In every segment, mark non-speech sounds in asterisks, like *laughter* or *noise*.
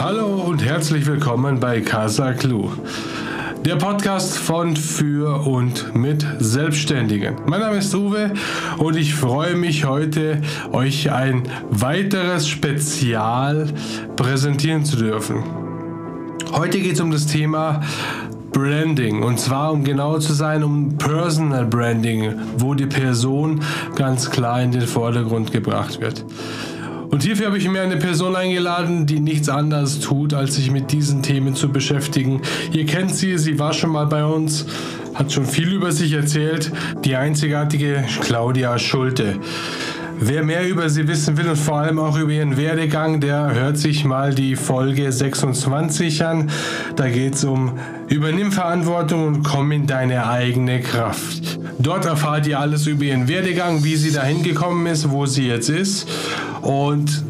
Hallo und herzlich willkommen bei Casa Clue. Der Podcast von, für und mit Selbstständigen. Mein Name ist Uwe und ich freue mich heute, euch ein weiteres Spezial präsentieren zu dürfen. Heute geht es um das Thema Branding und zwar um genau zu sein um Personal Branding, wo die Person ganz klar in den Vordergrund gebracht wird. Und hierfür habe ich mir eine Person eingeladen, die nichts anderes tut, als sich mit diesen Themen zu beschäftigen. Ihr kennt sie, sie war schon mal bei uns, hat schon viel über sich erzählt. Die einzigartige Claudia Schulte. Wer mehr über sie wissen will und vor allem auch über ihren Werdegang, der hört sich mal die Folge 26 an. Da geht es um Übernimm Verantwortung und komm in deine eigene Kraft. Dort erfahrt ihr alles über ihren Werdegang, wie sie dahin gekommen ist, wo sie jetzt ist. Und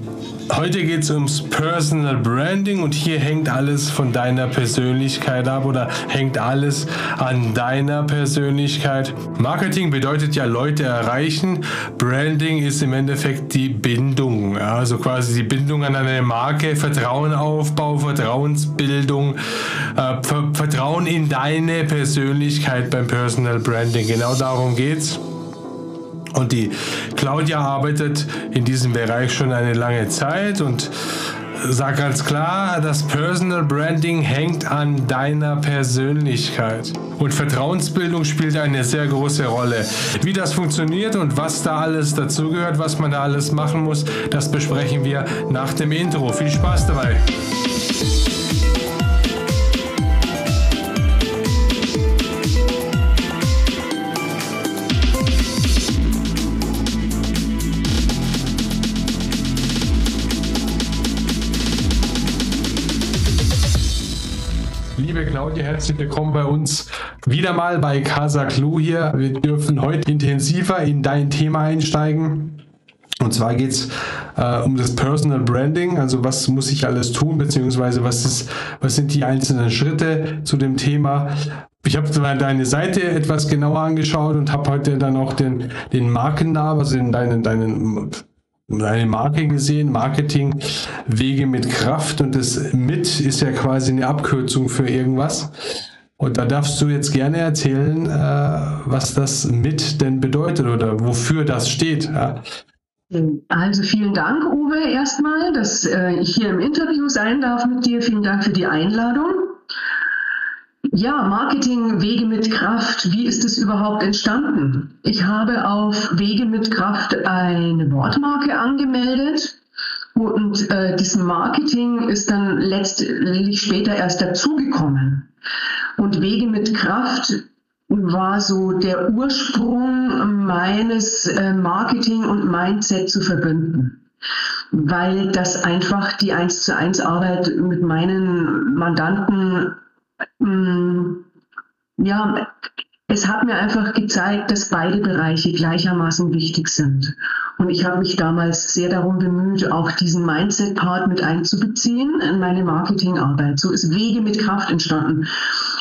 Heute geht es ums Personal Branding und hier hängt alles von deiner Persönlichkeit ab oder hängt alles an deiner Persönlichkeit. Marketing bedeutet ja Leute erreichen. Branding ist im Endeffekt die Bindung, also quasi die Bindung an eine Marke, Vertrauenaufbau, Vertrauensbildung, äh, Vertrauen in deine Persönlichkeit beim Personal Branding. Genau darum geht's. Und die Claudia arbeitet in diesem Bereich schon eine lange Zeit und sagt ganz klar, das Personal Branding hängt an deiner Persönlichkeit. Und Vertrauensbildung spielt eine sehr große Rolle. Wie das funktioniert und was da alles dazugehört, was man da alles machen muss, das besprechen wir nach dem Intro. Viel Spaß dabei! Claudia, herzlich willkommen bei uns wieder mal bei Casa Clue hier. Wir dürfen heute intensiver in dein Thema einsteigen. Und zwar geht es äh, um das Personal Branding, also was muss ich alles tun, beziehungsweise was, ist, was sind die einzelnen Schritte zu dem Thema. Ich habe deine Seite etwas genauer angeschaut und habe heute dann auch den, den Markennamen, also in deinen, deinen eine Marke gesehen, Marketing, Wege mit Kraft und das mit ist ja quasi eine Abkürzung für irgendwas. Und da darfst du jetzt gerne erzählen, äh, was das mit denn bedeutet oder wofür das steht. Ja. Also vielen Dank, Uwe, erstmal, dass äh, ich hier im Interview sein darf mit dir. Vielen Dank für die Einladung. Ja, Marketing, Wege mit Kraft, wie ist es überhaupt entstanden? Ich habe auf Wege mit Kraft eine Wortmarke angemeldet und äh, diesem Marketing ist dann letztlich später erst dazugekommen. Und Wege mit Kraft war so der Ursprung meines äh, Marketing und Mindset zu verbinden weil das einfach die 1 zu 1 Arbeit mit meinen Mandanten ja, es hat mir einfach gezeigt, dass beide Bereiche gleichermaßen wichtig sind. Und ich habe mich damals sehr darum bemüht, auch diesen Mindset-Part mit einzubeziehen in meine Marketingarbeit. So ist Wege mit Kraft entstanden.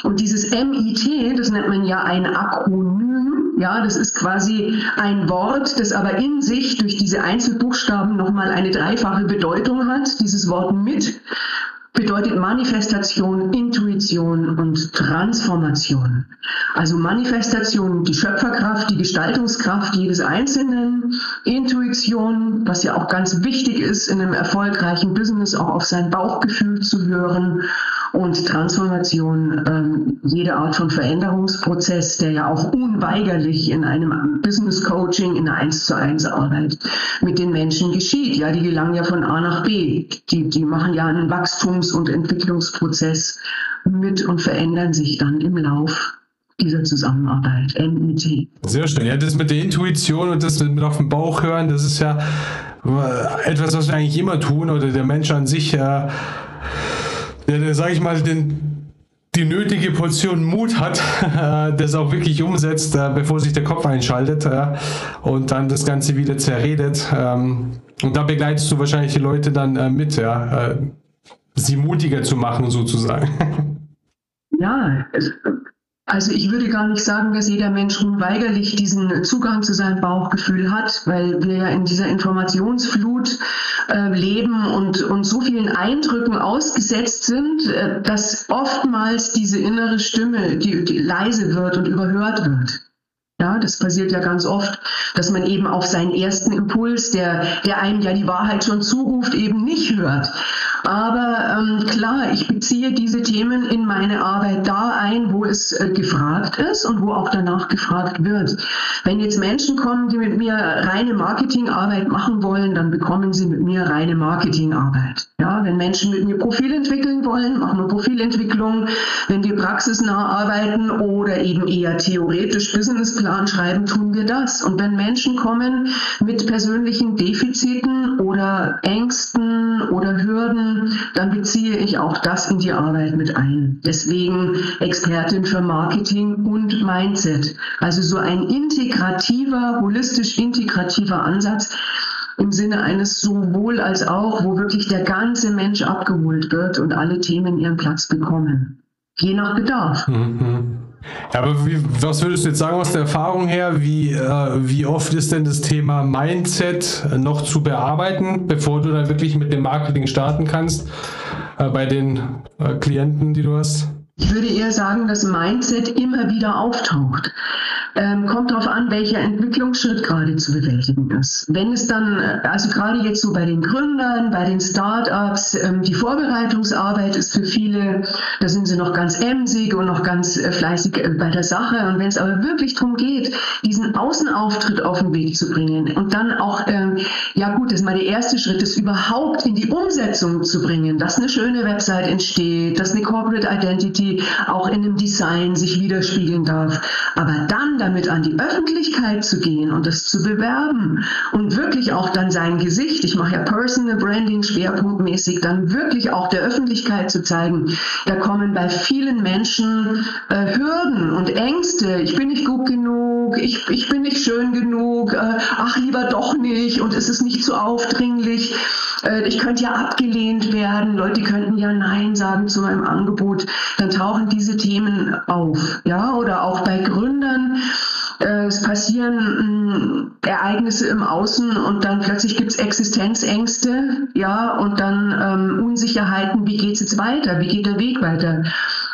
Und dieses MIT, das nennt man ja ein Akronym, ja, das ist quasi ein Wort, das aber in sich durch diese Einzelbuchstaben nochmal eine dreifache Bedeutung hat. Dieses Wort mit bedeutet Manifestation, Intuition und Transformation. Also Manifestation, die Schöpferkraft, die Gestaltungskraft jedes Einzelnen, Intuition, was ja auch ganz wichtig ist in einem erfolgreichen Business, auch auf sein Bauchgefühl zu hören und Transformation, ähm, jede Art von Veränderungsprozess, der ja auch unweigerlich in einem Business Coaching, in einer 1 zu 1 Arbeit mit den Menschen geschieht. Ja, die gelangen ja von A nach B. Die, die machen ja einen Wachstums- und Entwicklungsprozess mit und verändern sich dann im Lauf dieser Zusammenarbeit. NET. Sehr schön. Ja, das mit der Intuition und das mit auf den Bauch hören, das ist ja äh, etwas, was wir eigentlich immer tun oder der Mensch an sich. Der, sage ich mal, den, die nötige Portion Mut hat, *laughs* das auch wirklich umsetzt, äh, bevor sich der Kopf einschaltet und dann das Ganze wieder zerredet. Ähm, und da begleitest du wahrscheinlich die Leute dann äh, mit, ja, äh, sie mutiger zu machen sozusagen. *laughs* Ja, also ich würde gar nicht sagen, dass jeder Mensch unweigerlich diesen Zugang zu seinem Bauchgefühl hat, weil wir ja in dieser Informationsflut äh, leben und, und so vielen Eindrücken ausgesetzt sind, äh, dass oftmals diese innere Stimme, die, die leise wird und überhört wird. Ja, das passiert ja ganz oft, dass man eben auf seinen ersten Impuls, der, der einem ja die Wahrheit schon zuruft, eben nicht hört. Aber ähm, klar, ich beziehe diese Themen in meine Arbeit da ein, wo es äh, gefragt ist und wo auch danach gefragt wird. Wenn jetzt Menschen kommen, die mit mir reine Marketingarbeit machen wollen, dann bekommen sie mit mir reine Marketingarbeit. Ja, wenn Menschen mit mir Profil entwickeln wollen, machen wir Profilentwicklung. Wenn wir praxisnah arbeiten oder eben eher theoretisch Businessplan schreiben, tun wir das. Und wenn Menschen kommen mit persönlichen Defiziten oder Ängsten oder Hürden, dann beziehe ich auch das in die Arbeit mit ein. Deswegen Expertin für Marketing und Mindset. Also so ein integrativer, holistisch integrativer Ansatz im Sinne eines sowohl als auch, wo wirklich der ganze Mensch abgeholt wird und alle Themen ihren Platz bekommen. Je nach Bedarf. Mhm. Ja, aber wie, was würdest du jetzt sagen aus der Erfahrung her? Wie, äh, wie oft ist denn das Thema Mindset noch zu bearbeiten, bevor du dann wirklich mit dem Marketing starten kannst äh, bei den äh, Klienten, die du hast? Ich würde eher sagen, dass Mindset immer wieder auftaucht. Ähm, kommt darauf an, welcher Entwicklungsschritt gerade zu bewältigen ist. Wenn es dann, also gerade jetzt so bei den Gründern, bei den Startups, ähm, die Vorbereitungsarbeit ist für viele, da sind sie noch ganz emsig und noch ganz äh, fleißig äh, bei der Sache. Und wenn es aber wirklich darum geht, diesen Außenauftritt auf den Weg zu bringen und dann auch, ähm, ja gut, das ist mal der erste Schritt, das überhaupt in die Umsetzung zu bringen, dass eine schöne Website entsteht, dass eine Corporate Identity auch in dem Design sich widerspiegeln darf. Aber dann damit an die Öffentlichkeit zu gehen und das zu bewerben und wirklich auch dann sein Gesicht, ich mache ja Personal Branding schwerpunktmäßig, dann wirklich auch der Öffentlichkeit zu zeigen, da kommen bei vielen Menschen äh, Hürden und Ängste. Ich bin nicht gut genug, ich, ich bin nicht schön genug, äh, ach lieber doch nicht und es ist nicht so aufdringlich. Äh, ich könnte ja abgelehnt werden, Leute könnten ja Nein sagen zu meinem Angebot. Dann tauchen diese Themen auf. Ja, oder auch bei Gründern, es passieren mm, Ereignisse im Außen und dann plötzlich gibt es Existenzängste, ja, und dann ähm, Unsicherheiten, wie geht es jetzt weiter, wie geht der Weg weiter.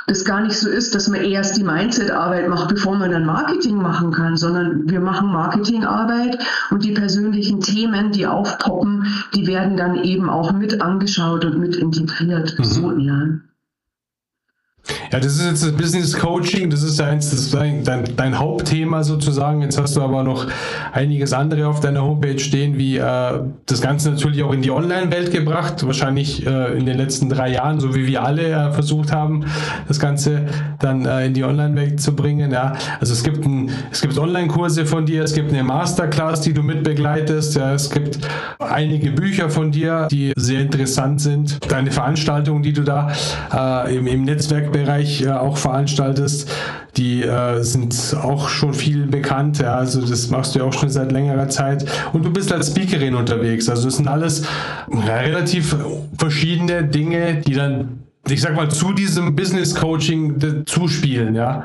Das gar nicht so ist, dass man erst die Mindset-Arbeit macht, bevor man dann Marketing machen kann, sondern wir machen Marketingarbeit und die persönlichen Themen, die aufpoppen, die werden dann eben auch mit angeschaut und mit integriert. Mhm. So eher. Ja, das ist jetzt das Business Coaching, das ist, dein, dein, dein, Hauptthema sozusagen. Jetzt hast du aber noch einiges andere auf deiner Homepage stehen, wie äh, das Ganze natürlich auch in die Online-Welt gebracht, wahrscheinlich äh, in den letzten drei Jahren, so wie wir alle äh, versucht haben, das Ganze dann äh, in die Online-Welt zu bringen. Ja. Also es gibt, es gibt Online-Kurse von dir, es gibt eine Masterclass, die du mitbegleitest, ja. es gibt einige Bücher von dir, die sehr interessant sind, deine Veranstaltungen, die du da äh, im, im Netzwerk Bereich äh, auch veranstaltest, die äh, sind auch schon viel bekannt. Ja, also das machst du ja auch schon seit längerer Zeit. Und du bist als Speakerin unterwegs. Also das sind alles relativ verschiedene Dinge, die dann, ich sag mal, zu diesem Business Coaching zuspielen, ja.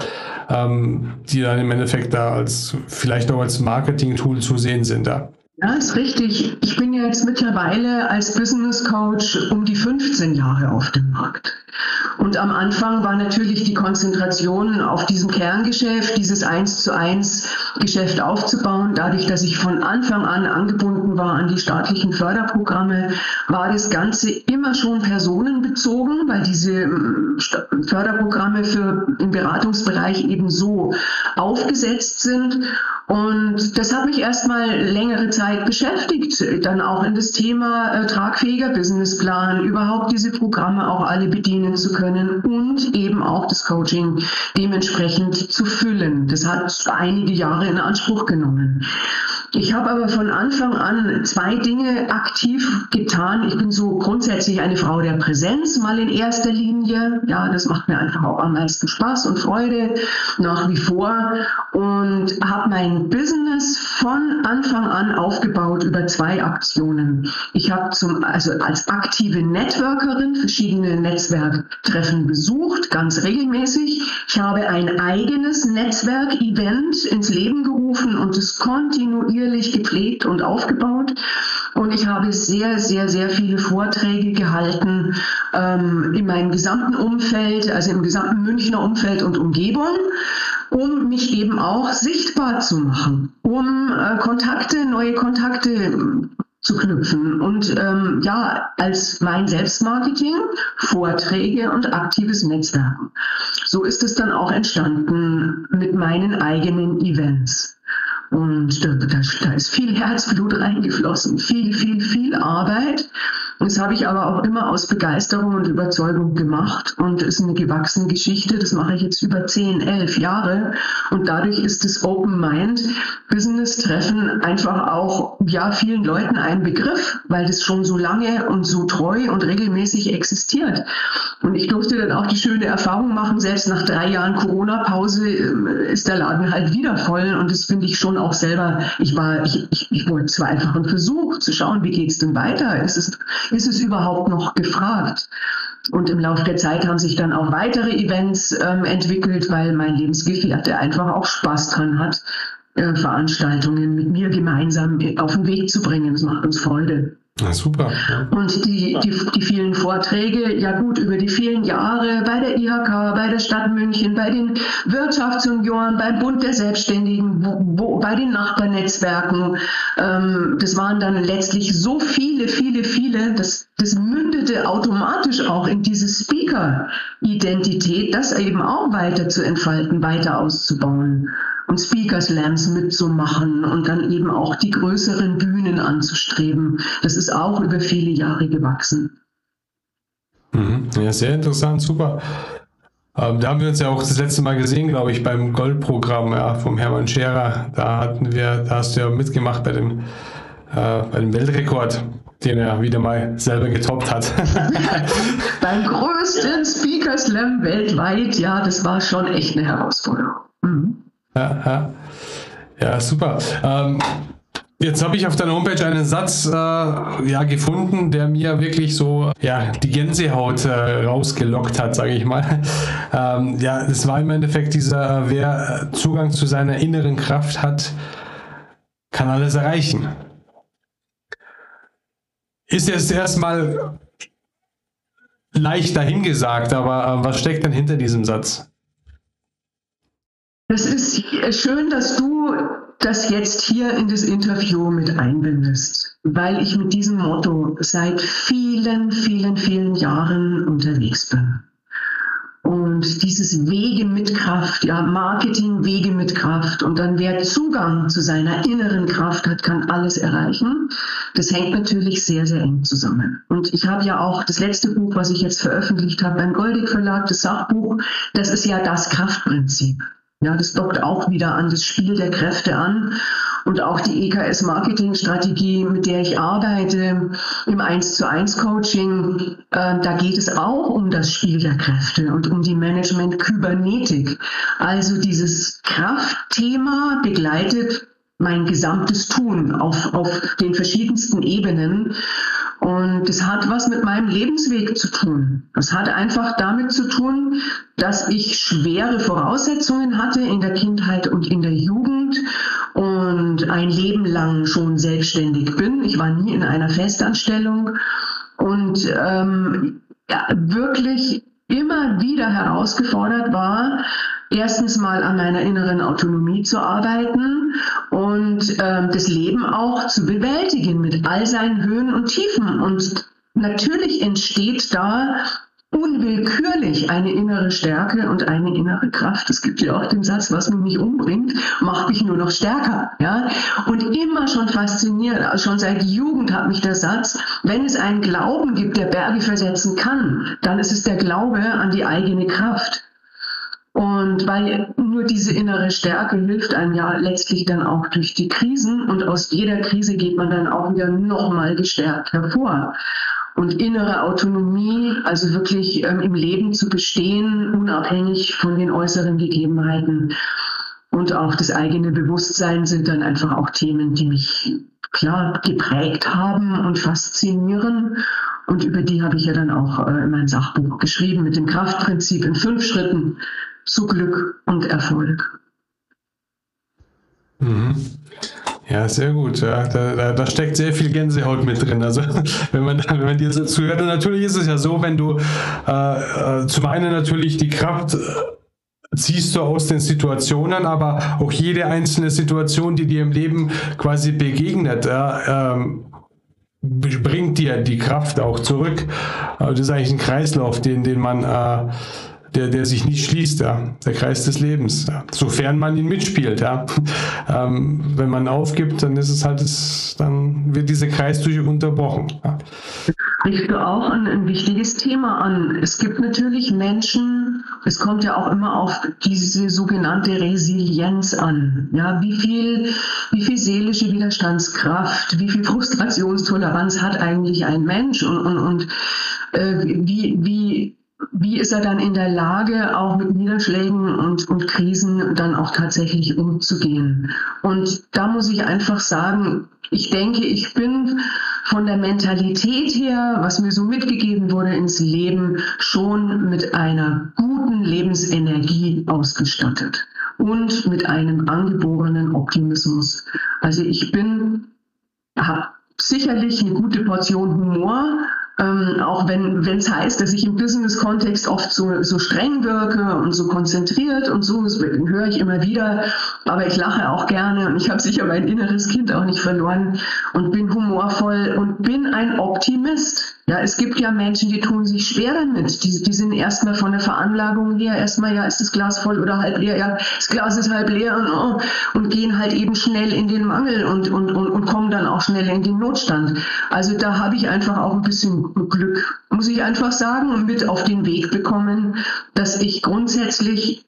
Ähm, die dann im Endeffekt da als vielleicht auch als Marketing-Tool zu sehen sind. Ja. Ja, ist richtig. Ich bin jetzt mittlerweile als Business Coach um die 15 Jahre auf dem Markt. Und am Anfang war natürlich die Konzentration auf diesem Kerngeschäft, dieses 1 zu 1 Geschäft aufzubauen. Dadurch, dass ich von Anfang an angebunden war an die staatlichen Förderprogramme, war das Ganze immer schon personenbezogen, weil diese ähm, Förderprogramme für im Beratungsbereich eben so aufgesetzt sind. Und das hat mich erstmal längere Zeit beschäftigt, dann auch in das Thema äh, tragfähiger Businessplan, überhaupt diese Programme auch alle bedienen zu können und eben auch das Coaching dementsprechend zu füllen. Das hat einige Jahre in Anspruch genommen. Ich habe aber von Anfang an zwei Dinge aktiv getan. Ich bin so grundsätzlich eine Frau der Präsenz, mal in erster Linie. Ja, das macht mir einfach auch am meisten Spaß und Freude nach wie vor und habe mein Business von Anfang an aufgebaut über zwei Aktionen. Ich habe zum also als aktive Networkerin verschiedene Netzwerktreffen besucht, ganz regelmäßig. Ich habe ein eigenes Netzwerkevent ins Leben gerufen und es kontinuierlich kontinuierlich gepflegt und aufgebaut. Und ich habe sehr, sehr, sehr viele Vorträge gehalten ähm, in meinem gesamten Umfeld, also im gesamten Münchner Umfeld und Umgebung, um mich eben auch sichtbar zu machen, um äh, Kontakte, neue Kontakte zu knüpfen und ähm, ja, als mein Selbstmarketing, Vorträge und aktives Netzwerken. So ist es dann auch entstanden mit meinen eigenen Events. Und da, da, da ist viel Herzblut reingeflossen, viel, viel, viel Arbeit. Das habe ich aber auch immer aus Begeisterung und Überzeugung gemacht und ist eine gewachsene Geschichte. Das mache ich jetzt über 10, 11 Jahre und dadurch ist das Open Mind Business Treffen einfach auch ja vielen Leuten ein Begriff, weil das schon so lange und so treu und regelmäßig existiert. Und ich durfte dann auch die schöne Erfahrung machen, selbst nach drei Jahren Corona-Pause äh, ist der Laden halt wieder voll und das finde ich schon auch selber, ich war, ich, ich, ich wollte zwar einfach einen Versuch zu schauen, wie geht es denn weiter? Ist es, ist es überhaupt noch gefragt? Und im Laufe der Zeit haben sich dann auch weitere Events ähm, entwickelt, weil mein Lebensgefährte einfach auch Spaß dran hat, äh, Veranstaltungen mit mir gemeinsam auf den Weg zu bringen. Das macht uns Freude. Ja, super. Ja. Und die, die, die vielen Vorträge, ja gut, über die vielen Jahre bei der IHK, bei der Stadt München, bei den Wirtschaftsunionen, beim Bund der Selbstständigen, wo, wo, bei den Nachbarnetzwerken, ähm, das waren dann letztlich so viele, viele, viele, das, das mündete automatisch auch in diese Speaker-Identität, das eben auch weiter zu entfalten, weiter auszubauen und Speaker Slams mitzumachen und dann eben auch die größeren Bühnen anzustreben. Das ist auch über viele Jahre gewachsen. Mhm. Ja, sehr interessant, super. Ähm, da haben wir uns ja auch das letzte Mal gesehen, glaube ich, beim Goldprogramm ja, vom Hermann Scherer. Da hatten wir, da hast du ja mitgemacht bei dem, äh, bei dem Weltrekord, den er wieder mal selber getoppt hat. *laughs* beim größten Speaker Slam weltweit, ja, das war schon echt eine Herausforderung. Mhm. Ja, ja. super. Ähm, Jetzt habe ich auf deiner Homepage einen Satz äh, ja, gefunden, der mir wirklich so ja, die Gänsehaut äh, rausgelockt hat, sage ich mal. Ähm, ja, es war im Endeffekt dieser, äh, wer Zugang zu seiner inneren Kraft hat, kann alles erreichen. Ist jetzt erstmal leicht dahingesagt, aber äh, was steckt denn hinter diesem Satz? Es ist schön, dass du das jetzt hier in das Interview mit einbindest, weil ich mit diesem Motto seit vielen, vielen, vielen Jahren unterwegs bin. Und dieses Wege mit Kraft, ja, Marketing Wege mit Kraft und dann wer Zugang zu seiner inneren Kraft hat, kann alles erreichen. Das hängt natürlich sehr, sehr eng zusammen. Und ich habe ja auch das letzte Buch, was ich jetzt veröffentlicht habe beim Goldig Verlag, das Sachbuch, das ist ja das Kraftprinzip. Ja, das dockt auch wieder an das Spiel der Kräfte an. Und auch die EKS-Marketing-Strategie, mit der ich arbeite, im 1 zu 1 Coaching, äh, da geht es auch um das Spiel der Kräfte und um die Management-Kybernetik. Also dieses Kraftthema begleitet mein gesamtes Tun auf, auf den verschiedensten Ebenen. Und es hat was mit meinem Lebensweg zu tun. Es hat einfach damit zu tun, dass ich schwere Voraussetzungen hatte in der Kindheit und in der Jugend und ein Leben lang schon selbstständig bin. Ich war nie in einer Festanstellung und ähm, ja, wirklich immer wieder herausgefordert war, erstens mal an meiner inneren Autonomie zu arbeiten und äh, das Leben auch zu bewältigen mit all seinen Höhen und Tiefen. Und natürlich entsteht da unwillkürlich eine innere Stärke und eine innere Kraft. Es gibt ja auch den Satz, was mich nicht umbringt, macht mich nur noch stärker. Ja? Und immer schon fasziniert, schon seit Jugend hat mich der Satz, wenn es einen Glauben gibt, der Berge versetzen kann, dann ist es der Glaube an die eigene Kraft. Und weil nur diese innere Stärke hilft einem ja letztlich dann auch durch die Krisen und aus jeder Krise geht man dann auch wieder nochmal gestärkt hervor. Und innere Autonomie, also wirklich ähm, im Leben zu bestehen, unabhängig von den äußeren Gegebenheiten und auch das eigene Bewusstsein sind dann einfach auch Themen, die mich klar geprägt haben und faszinieren. Und über die habe ich ja dann auch äh, in mein Sachbuch geschrieben mit dem Kraftprinzip in fünf Schritten zu Glück und Erfolg. Mhm. Ja, sehr gut. Ja, da, da, da, steckt sehr viel Gänsehaut mit drin. Also *laughs* wenn man, wenn man dir so zuhört. Und natürlich ist es ja so, wenn du äh, äh, zum einen natürlich die Kraft äh, ziehst du aus den Situationen, aber auch jede einzelne Situation, die dir im Leben quasi begegnet, äh, ähm, bringt dir die Kraft auch zurück. Das ist eigentlich ein Kreislauf, den, den man äh, der, der sich nicht schließt, ja, der Kreis des Lebens, ja. sofern man ihn mitspielt. Ja. *laughs* Ähm, wenn man aufgibt, dann ist es halt, das, dann wird dieser Kreis durch unterbrochen. Ja. Sprichst du auch ein, ein wichtiges Thema an. Es gibt natürlich Menschen, es kommt ja auch immer auf diese sogenannte Resilienz an. Ja, wie viel, wie viel seelische Widerstandskraft, wie viel Frustrationstoleranz hat eigentlich ein Mensch und, und, und äh, wie, wie wie ist er dann in der Lage, auch mit Niederschlägen und, und Krisen dann auch tatsächlich umzugehen? Und da muss ich einfach sagen, ich denke, ich bin von der Mentalität her, was mir so mitgegeben wurde ins Leben, schon mit einer guten Lebensenergie ausgestattet und mit einem angeborenen Optimismus. Also ich bin, habe sicherlich eine gute Portion Humor, ähm, auch wenn es heißt, dass ich im Business-Kontext oft so, so streng wirke und so konzentriert und so, das höre ich immer wieder. Aber ich lache auch gerne und ich habe sicher mein inneres Kind auch nicht verloren und bin humorvoll und bin ein Optimist. Ja, es gibt ja Menschen, die tun sich schwer damit. Die, die sind erstmal von der Veranlagung her, erstmal, ja, ist das Glas voll oder halb leer? Ja, das Glas ist halb leer und, oh, und gehen halt eben schnell in den Mangel und, und, und, und kommen dann auch schnell in den Notstand. Also da habe ich einfach auch ein bisschen Glück, muss ich einfach sagen, mit auf den Weg bekommen, dass ich grundsätzlich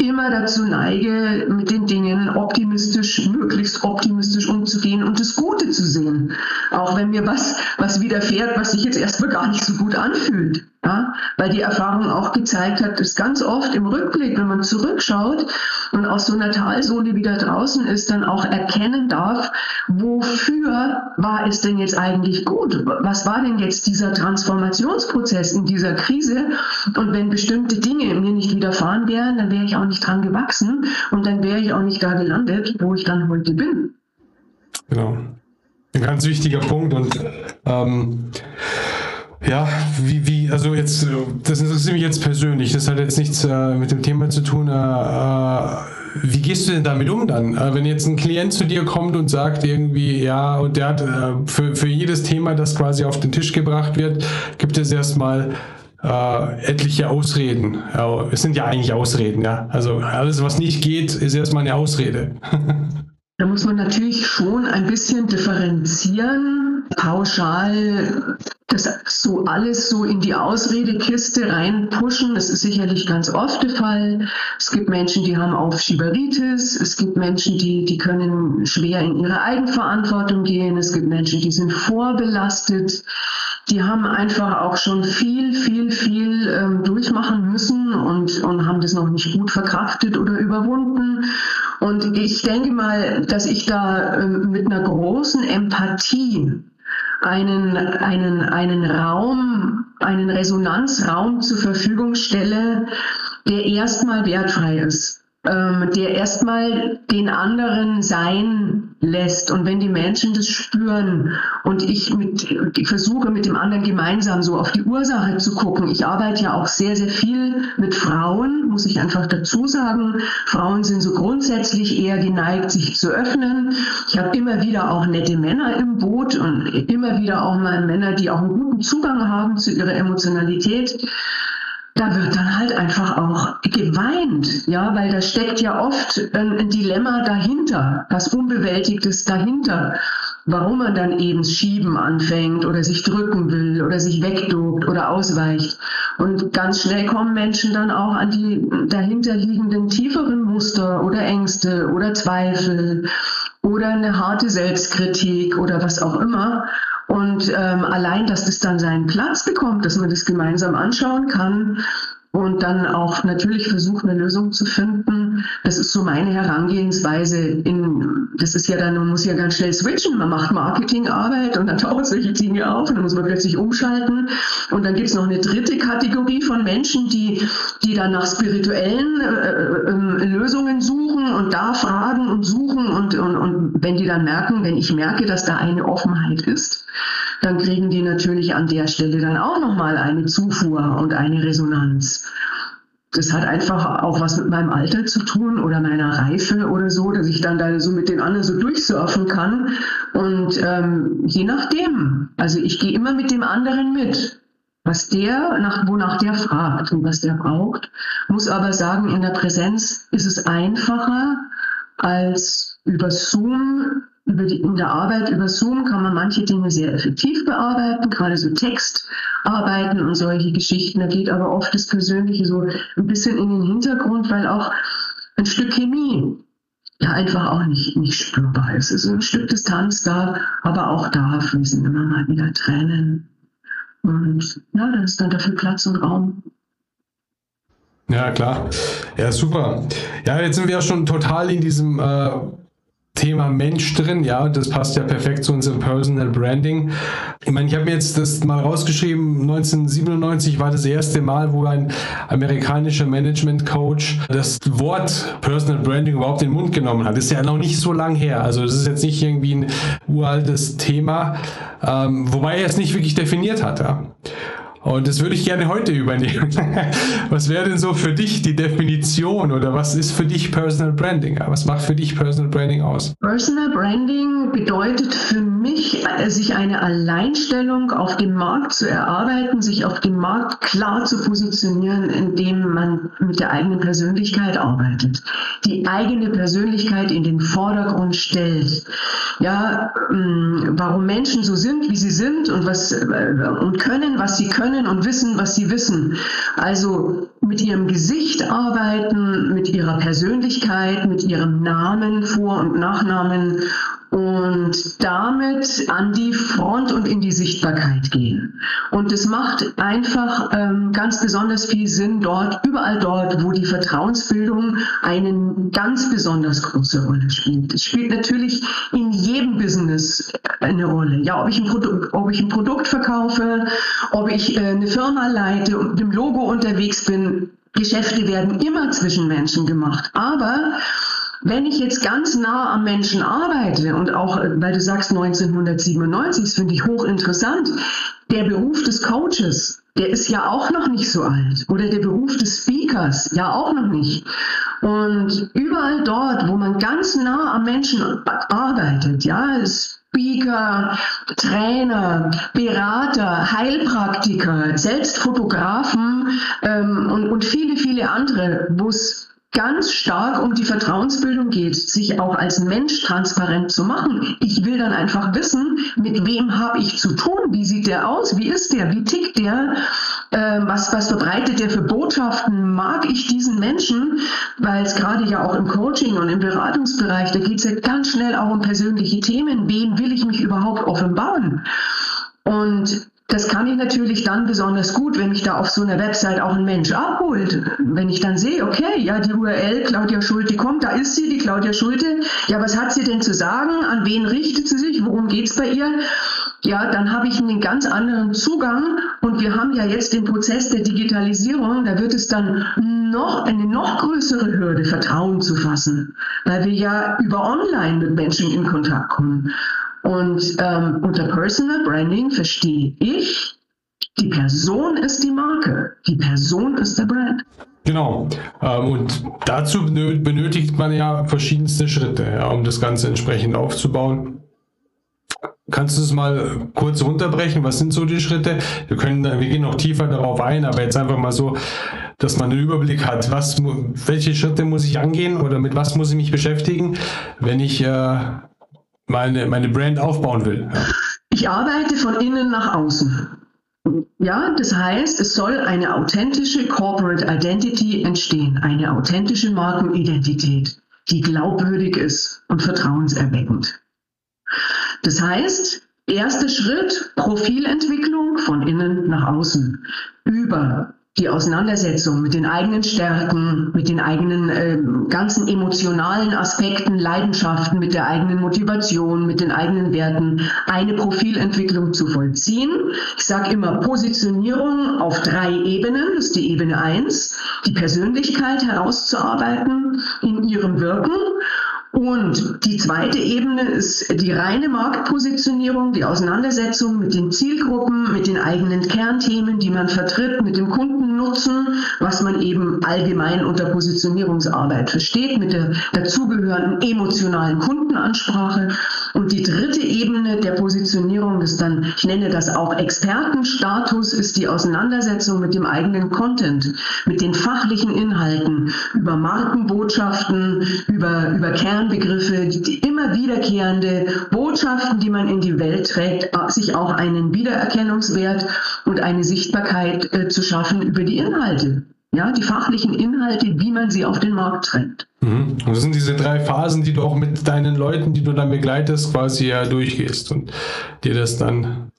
immer dazu neige, mit den Dingen optimistisch, möglichst optimistisch umzugehen und das Gute zu sehen. Auch wenn mir was, was widerfährt, was sich jetzt erstmal gar nicht so gut anfühlt. Ja, weil die Erfahrung auch gezeigt hat, dass ganz oft im Rückblick, wenn man zurückschaut und aus so einer Talsohle wieder draußen ist, dann auch erkennen darf, wofür war es denn jetzt eigentlich gut? Was war denn jetzt dieser Transformationsprozess in dieser Krise? Und wenn bestimmte Dinge mir nicht widerfahren wären, dann wäre ich auch nicht dran gewachsen und dann wäre ich auch nicht da gelandet, wo ich dann heute bin. Genau. Ein ganz wichtiger Punkt und ähm, ja, wie, wie, also jetzt, das interessiert mich jetzt persönlich, das hat jetzt nichts äh, mit dem Thema zu tun. Äh, äh, wie gehst du denn damit um dann? Äh, wenn jetzt ein Klient zu dir kommt und sagt irgendwie, ja, und der hat äh, für, für jedes Thema, das quasi auf den Tisch gebracht wird, gibt es erstmal äh, etliche Ausreden. Ja, es sind ja eigentlich Ausreden, ja. Also alles, was nicht geht, ist erstmal eine Ausrede. *laughs* da muss man natürlich schon ein bisschen differenzieren. Pauschal das so alles so in die Ausredekiste reinpushen, das ist sicherlich ganz oft der Fall. Es gibt Menschen, die haben Aufschieberitis, es gibt Menschen, die, die können schwer in ihre Eigenverantwortung gehen, es gibt Menschen, die sind vorbelastet, die haben einfach auch schon viel, viel, viel ähm, durchmachen müssen und, und haben das noch nicht gut verkraftet oder überwunden. Und ich denke mal, dass ich da ähm, mit einer großen Empathie einen, einen, einen Raum, einen Resonanzraum zur Verfügung stelle, der erstmal wertfrei ist ähm, der erstmal den anderen sein lässt. Und wenn die Menschen das spüren und ich, mit, ich versuche mit dem anderen gemeinsam so auf die Ursache zu gucken. Ich arbeite ja auch sehr, sehr viel mit Frauen, muss ich einfach dazu sagen. Frauen sind so grundsätzlich eher geneigt, sich zu öffnen. Ich habe immer wieder auch nette Männer im Boot und immer wieder auch mal Männer, die auch einen guten Zugang haben zu ihrer Emotionalität da wird dann halt einfach auch geweint, ja, weil da steckt ja oft ein, Dilemma dahinter, was Unbewältigtes dahinter, warum man dann eben schieben anfängt oder sich drücken will oder sich wegduckt oder ausweicht. Und ganz schnell kommen Menschen dann auch an die dahinterliegenden tieferen Muster oder Ängste oder Zweifel oder eine harte Selbstkritik oder was auch immer. Und ähm, allein, dass das dann seinen Platz bekommt, dass man das gemeinsam anschauen kann und dann auch natürlich versucht, eine Lösung zu finden. Das ist so meine Herangehensweise. In, das ist ja dann, man muss ja ganz schnell switchen. Man macht Marketingarbeit und dann tauchen solche Dinge auf und dann muss man plötzlich umschalten. Und dann gibt es noch eine dritte Kategorie von Menschen, die, die dann nach spirituellen äh, äh, Lösungen suchen und da fragen und suchen und, und, und wenn die dann merken, wenn ich merke, dass da eine Offenheit ist, dann kriegen die natürlich an der Stelle dann auch nochmal eine Zufuhr und eine Resonanz. Das hat einfach auch was mit meinem Alter zu tun oder meiner Reife oder so, dass ich dann da so mit den anderen so durchsurfen kann. Und ähm, je nachdem, also ich gehe immer mit dem anderen mit. Was der, nach, wonach der fragt und was der braucht, muss aber sagen, in der Präsenz ist es einfacher als über Zoom über die, in der Arbeit über Zoom kann man manche Dinge sehr effektiv bearbeiten, gerade so Textarbeiten und solche Geschichten. Da geht aber oft das Persönliche so ein bisschen in den Hintergrund, weil auch ein Stück Chemie ja einfach auch nicht, nicht spürbar ist. Es ist ein Stück Distanz da, aber auch da fließen immer mal wieder Tränen. Und ja, da ist dann dafür Platz und Raum. Ja, klar. Ja, super. Ja, jetzt sind wir ja schon total in diesem äh, Thema Mensch drin, ja, das passt ja perfekt zu unserem Personal Branding. Ich meine, ich habe mir jetzt das mal rausgeschrieben, 1997 war das erste Mal, wo ein amerikanischer Management Coach das Wort Personal Branding überhaupt in den Mund genommen hat. Das ist ja noch nicht so lang her, also das ist jetzt nicht irgendwie ein uraltes Thema, ähm, wobei er es nicht wirklich definiert hat. Ja. Und das würde ich gerne heute übernehmen. *laughs* was wäre denn so für dich die Definition oder was ist für dich Personal Branding? Was macht für dich Personal Branding aus? Personal Branding bedeutet für mich, äh, sich eine Alleinstellung auf dem Markt zu erarbeiten, sich auf dem Markt klar zu positionieren, indem man mit der eigenen Persönlichkeit arbeitet. Die eigene Persönlichkeit in den Vordergrund stellt. Ja, ähm, warum Menschen so sind, wie sie sind und was äh, und können, was sie können können und wissen, was sie wissen. Also mit ihrem Gesicht arbeiten, mit ihrer Persönlichkeit, mit ihrem Namen, Vor- und Nachnamen und damit an die Front und in die Sichtbarkeit gehen. Und es macht einfach ähm, ganz besonders viel Sinn dort, überall dort, wo die Vertrauensbildung eine ganz besonders große Rolle spielt. Es spielt natürlich in jedem Business eine Rolle. Ja, ob ich ein Produkt, ob ich ein Produkt verkaufe, ob ich eine Firma leite und mit dem Logo unterwegs bin, Geschäfte werden immer zwischen Menschen gemacht. Aber wenn ich jetzt ganz nah am Menschen arbeite und auch, äh, weil du sagst 1997, das finde ich hochinteressant, der Beruf des Coaches, der ist ja auch noch nicht so alt. Oder der Beruf des Speakers, ja auch noch nicht. Und überall dort, wo man ganz nah am Menschen arbeitet, ja, Speaker, Trainer, Berater, Heilpraktiker, selbst Fotografen ähm, und, und viele, viele andere, wo es ganz stark um die Vertrauensbildung geht, sich auch als Mensch transparent zu machen. Ich will dann einfach wissen, mit wem habe ich zu tun, wie sieht der aus, wie ist der, wie tickt der, äh, was, was verbreitet der für Botschaften, mag ich diesen Menschen, weil es gerade ja auch im Coaching und im Beratungsbereich, da geht es ja ganz schnell auch um persönliche Themen, wem will ich mich überhaupt offenbaren? Und das kann ich natürlich dann besonders gut, wenn mich da auf so einer Website auch ein Mensch abholt. Wenn ich dann sehe, okay, ja, die URL Claudia Schulte kommt, da ist sie, die Claudia Schulte. Ja, was hat sie denn zu sagen? An wen richtet sie sich? Worum geht es bei ihr? Ja, dann habe ich einen ganz anderen Zugang und wir haben ja jetzt den Prozess der Digitalisierung, da wird es dann noch eine noch größere Hürde, Vertrauen zu fassen, weil wir ja über Online mit Menschen in Kontakt kommen. Und ähm, unter Personal Branding verstehe ich, die Person ist die Marke, die Person ist der Brand. Genau. Ähm, und dazu benötigt man ja verschiedenste Schritte, um das Ganze entsprechend aufzubauen. Kannst du es mal kurz runterbrechen? Was sind so die Schritte? Wir können, wir gehen noch tiefer darauf ein, aber jetzt einfach mal so, dass man einen Überblick hat. Was, welche Schritte muss ich angehen oder mit was muss ich mich beschäftigen, wenn ich äh, meine, meine Brand aufbauen will. Ich arbeite von innen nach außen. Ja, das heißt, es soll eine authentische Corporate Identity entstehen, eine authentische Markenidentität, die glaubwürdig ist und vertrauenserweckend. Das heißt, erster Schritt, Profilentwicklung von innen nach außen über die Auseinandersetzung mit den eigenen Stärken, mit den eigenen äh, ganzen emotionalen Aspekten, Leidenschaften, mit der eigenen Motivation, mit den eigenen Werten, eine Profilentwicklung zu vollziehen. Ich sage immer Positionierung auf drei Ebenen, das ist die Ebene eins, die Persönlichkeit herauszuarbeiten in ihrem Wirken und die zweite Ebene ist die reine Marktpositionierung, die Auseinandersetzung mit den Zielgruppen, mit den eigenen Kernthemen, die man vertritt, mit dem Kundennutzen, was man eben allgemein unter Positionierungsarbeit versteht, mit der dazugehörenden emotionalen Kundenansprache. Und die dritte Ebene der Positionierung ist dann, ich nenne das auch Expertenstatus, ist die Auseinandersetzung mit dem eigenen Content, mit den fachlichen Inhalten, über Markenbotschaften, über, über Kern Kernbegriffe, die immer wiederkehrende Botschaften, die man in die Welt trägt, äh, sich auch einen Wiedererkennungswert und eine Sichtbarkeit äh, zu schaffen über die Inhalte. Ja, die fachlichen Inhalte, wie man sie auf den Markt trägt. Mhm. Und das sind diese drei Phasen, die du auch mit deinen Leuten, die du dann begleitest, quasi ja durchgehst und dir das dann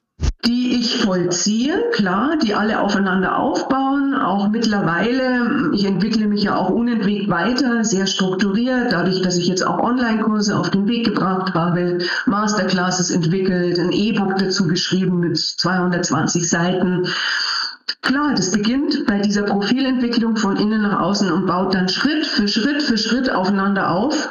die ich vollziehe, klar, die alle aufeinander aufbauen. Auch mittlerweile, ich entwickle mich ja auch unentwegt weiter, sehr strukturiert, dadurch, dass ich jetzt auch Online-Kurse auf den Weg gebracht habe, Masterclasses entwickelt, ein E-Book dazu geschrieben mit 220 Seiten. Klar, das beginnt bei dieser Profilentwicklung von innen nach außen und baut dann Schritt für Schritt für Schritt aufeinander auf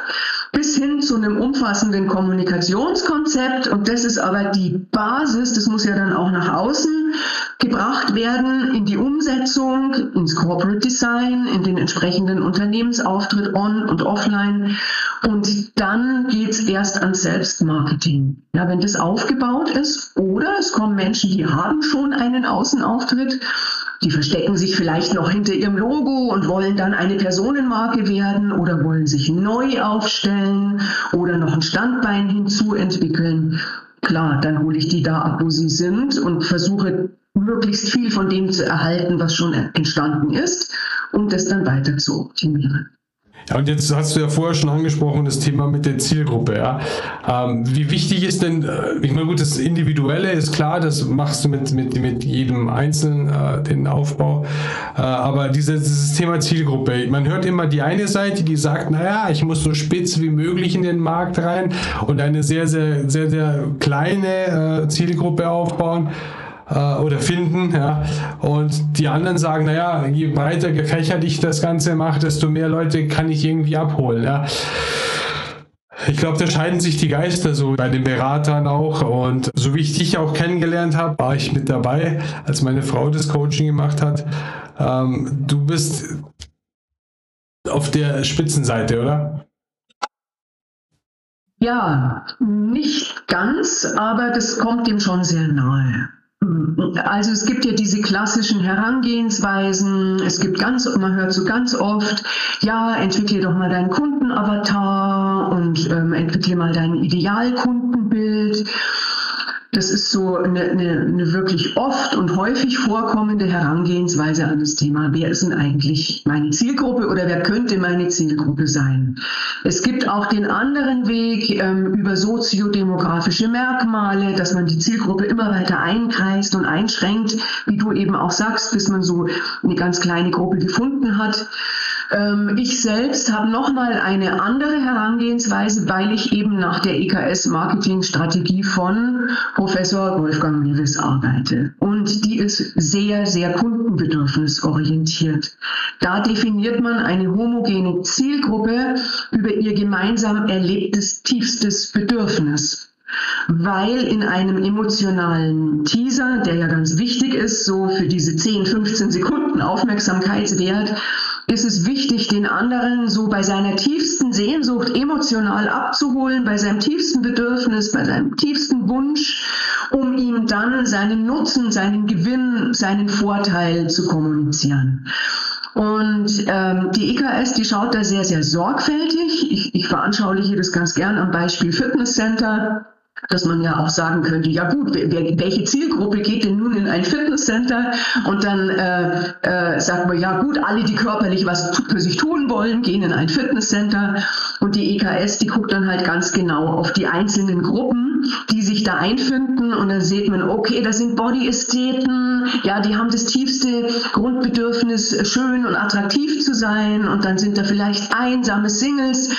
bis hin zu einem umfassenden Kommunikationskonzept. Und das ist aber die Basis, das muss ja dann auch nach außen gebracht werden, in die Umsetzung, ins Corporate Design, in den entsprechenden Unternehmensauftritt on und offline. Und dann geht es erst ans Selbstmarketing. Ja, wenn das aufgebaut ist oder es kommen Menschen, die haben schon einen Außenauftritt die verstecken sich vielleicht noch hinter ihrem Logo und wollen dann eine Personenmarke werden oder wollen sich neu aufstellen oder noch ein Standbein hinzuentwickeln. Klar, dann hole ich die da ab, wo sie sind und versuche möglichst viel von dem zu erhalten, was schon entstanden ist, um das dann weiter zu optimieren. Ja, und jetzt hast du ja vorher schon angesprochen, das Thema mit der Zielgruppe. Ja. Ähm, wie wichtig ist denn, äh, ich meine, gut, das Individuelle ist klar, das machst du mit, mit, mit jedem Einzelnen, äh, den Aufbau. Äh, aber dieses, dieses Thema Zielgruppe, man hört immer die eine Seite, die sagt, naja, ich muss so spitz wie möglich in den Markt rein und eine sehr, sehr, sehr, sehr kleine äh, Zielgruppe aufbauen oder finden. Ja. Und die anderen sagen, naja, je breiter gefächert ich das Ganze mache, desto mehr Leute kann ich irgendwie abholen. Ja. Ich glaube, da scheiden sich die Geister so bei den Beratern auch. Und so wie ich dich auch kennengelernt habe, war ich mit dabei, als meine Frau das Coaching gemacht hat. Ähm, du bist auf der Spitzenseite, oder? Ja, nicht ganz, aber das kommt dem schon sehr nahe. Also es gibt ja diese klassischen Herangehensweisen, es gibt ganz, man hört so ganz oft, ja, entwickle doch mal deinen Kundenavatar und ähm, entwickle mal dein Idealkundenbild. Das ist so eine, eine, eine, wirklich oft und häufig vorkommende Herangehensweise an das Thema, wer ist denn eigentlich meine Zielgruppe oder wer könnte meine Zielgruppe sein. Es gibt auch den anderen Weg ähm, über soziodemografische Merkmale, dass man die Zielgruppe immer weiter einkreist und einschränkt, wie du eben auch sagst, bis man so eine ganz kleine Gruppe gefunden hat. Ähm, ich selbst habe nochmal eine andere Herangehensweise, weil ich eben nach der EKS-Marketing-Strategie von Professor Wolfgang Lewis arbeite. Und die ist sehr, sehr kundenbedürfnisorientiert. Da definiert man eine homogene Zielgruppe über ihr gemeinsam erlebtes tiefstes Bedürfnis weil in einem emotionalen Teaser, der ja ganz wichtig ist, so für diese 10, 15 Sekunden Aufmerksamkeitswert, ist es wichtig, den anderen so bei seiner tiefsten Sehnsucht emotional abzuholen, bei seinem tiefsten Bedürfnis, bei seinem tiefsten Wunsch, um ihm dann seinen Nutzen, seinen Gewinn, seinen Vorteil zu kommunizieren. Und ähm, die EKS, die schaut da sehr, sehr sorgfältig. Ich, ich veranschauliche das ganz gern am Beispiel Fitnesscenter dass man ja auch sagen könnte, ja gut, wer, welche Zielgruppe geht denn nun in ein Fitnesscenter? Und dann äh, äh, sagt man, ja gut, alle, die körperlich was für sich tun wollen, gehen in ein Fitnesscenter. Und die EKS, die guckt dann halt ganz genau auf die einzelnen Gruppen die sich da einfinden und dann sieht man, okay, da sind Body-Ästheten, ja, die haben das tiefste Grundbedürfnis, schön und attraktiv zu sein. Und dann sind da vielleicht einsame Singles,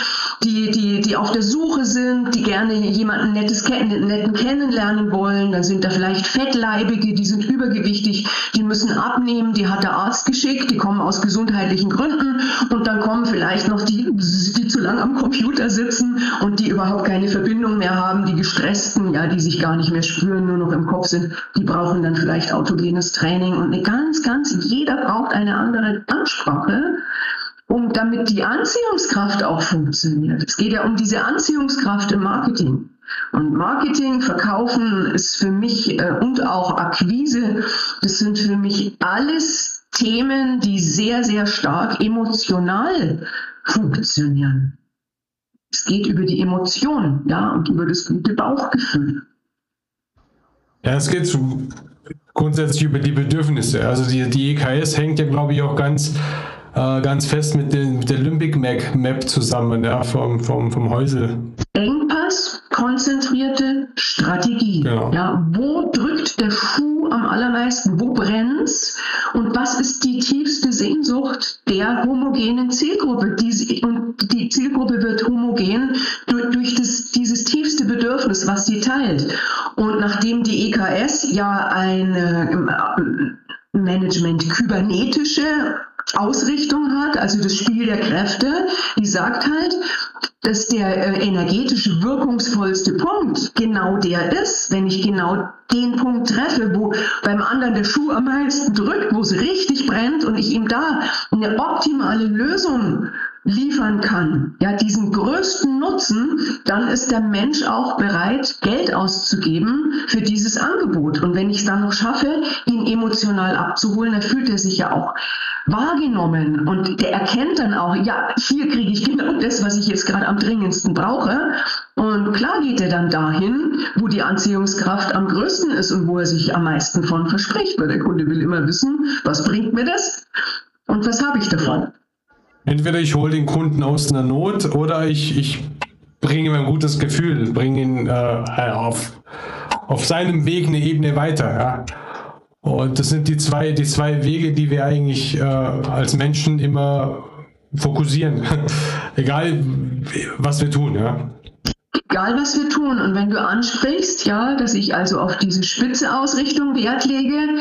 die, die, die auf der Suche sind, die gerne jemanden nettes, netten kennenlernen wollen, dann sind da vielleicht Fettleibige, die sind übergewichtig, die müssen abnehmen, die hat der Arzt geschickt, die kommen aus gesundheitlichen Gründen. Und dann kommen vielleicht noch die, die zu lang am Computer sitzen und die überhaupt keine Verbindung mehr haben, die gestressten, ja, die sich gar nicht mehr spüren, nur noch im Kopf sind, die brauchen dann vielleicht autogenes Training und eine ganz, ganz, jeder braucht eine andere Ansprache um damit die Anziehungskraft auch funktioniert. Es geht ja um diese Anziehungskraft im Marketing. Und Marketing, Verkaufen ist für mich äh, und auch Akquise, das sind für mich alles Themen, die sehr, sehr stark emotional funktionieren. Es geht über die Emotionen, ja, und über das gute Bauchgefühl. Ja, es geht grundsätzlich über die Bedürfnisse. Also die, die EKS hängt ja, glaube ich, auch ganz, äh, ganz fest mit, den, mit der Limbic Map zusammen, ja, vom, vom, vom Häusel. Engpass, konzentrierte Strategie. Genau. Ja, wo drückt der Schuh am allermeisten? Wo brennt's? Und was ist die tiefste Sehnsucht der homogenen Zielgruppe? Und die Zielgruppe wird homogen durch, durch das, dieses tiefste Bedürfnis, was sie teilt. Und nachdem die EKS ja ein äh, Management kybernetische Ausrichtung hat, also das Spiel der Kräfte, die sagt halt, dass der äh, energetisch wirkungsvollste Punkt genau der ist, wenn ich genau den Punkt treffe, wo beim anderen der Schuh am meisten drückt, wo es richtig brennt und ich ihm da eine optimale Lösung liefern kann, ja, diesen größten Nutzen, dann ist der Mensch auch bereit, Geld auszugeben für dieses Angebot. Und wenn ich es dann noch schaffe, ihn emotional abzuholen, dann fühlt er sich ja auch wahrgenommen und der erkennt dann auch, ja, hier kriege ich genau das, was ich jetzt gerade am dringendsten brauche. Und klar geht er dann dahin, wo die Anziehungskraft am größten ist und wo er sich am meisten von verspricht, weil der Kunde will immer wissen, was bringt mir das und was habe ich davon. Entweder ich hole den Kunden aus einer Not oder ich, ich bringe ihm ein gutes Gefühl, bringe ihn äh, auf, auf seinem Weg eine Ebene weiter. Ja. Und das sind die zwei, die zwei Wege, die wir eigentlich äh, als Menschen immer fokussieren. *laughs* Egal, was wir tun. Ja. Egal, was wir tun. Und wenn du ansprichst, ja, dass ich also auf diese spitze Ausrichtung Wert lege,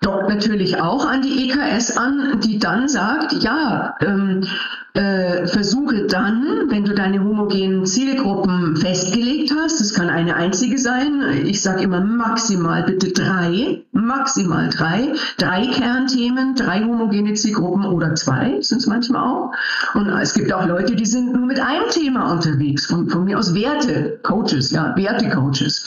dockt natürlich auch an die EKS an, die dann sagt, ja, ähm, äh, versuche dann, wenn du deine homogenen Zielgruppen festgelegt hast, das kann eine einzige sein, ich sage immer maximal bitte drei, maximal drei, drei Kernthemen, drei homogene Zielgruppen oder zwei sind es manchmal auch. Und es gibt auch Leute, die sind nur mit einem Thema unterwegs, von, von mir aus Werte, Coaches, ja, Werte-Coaches.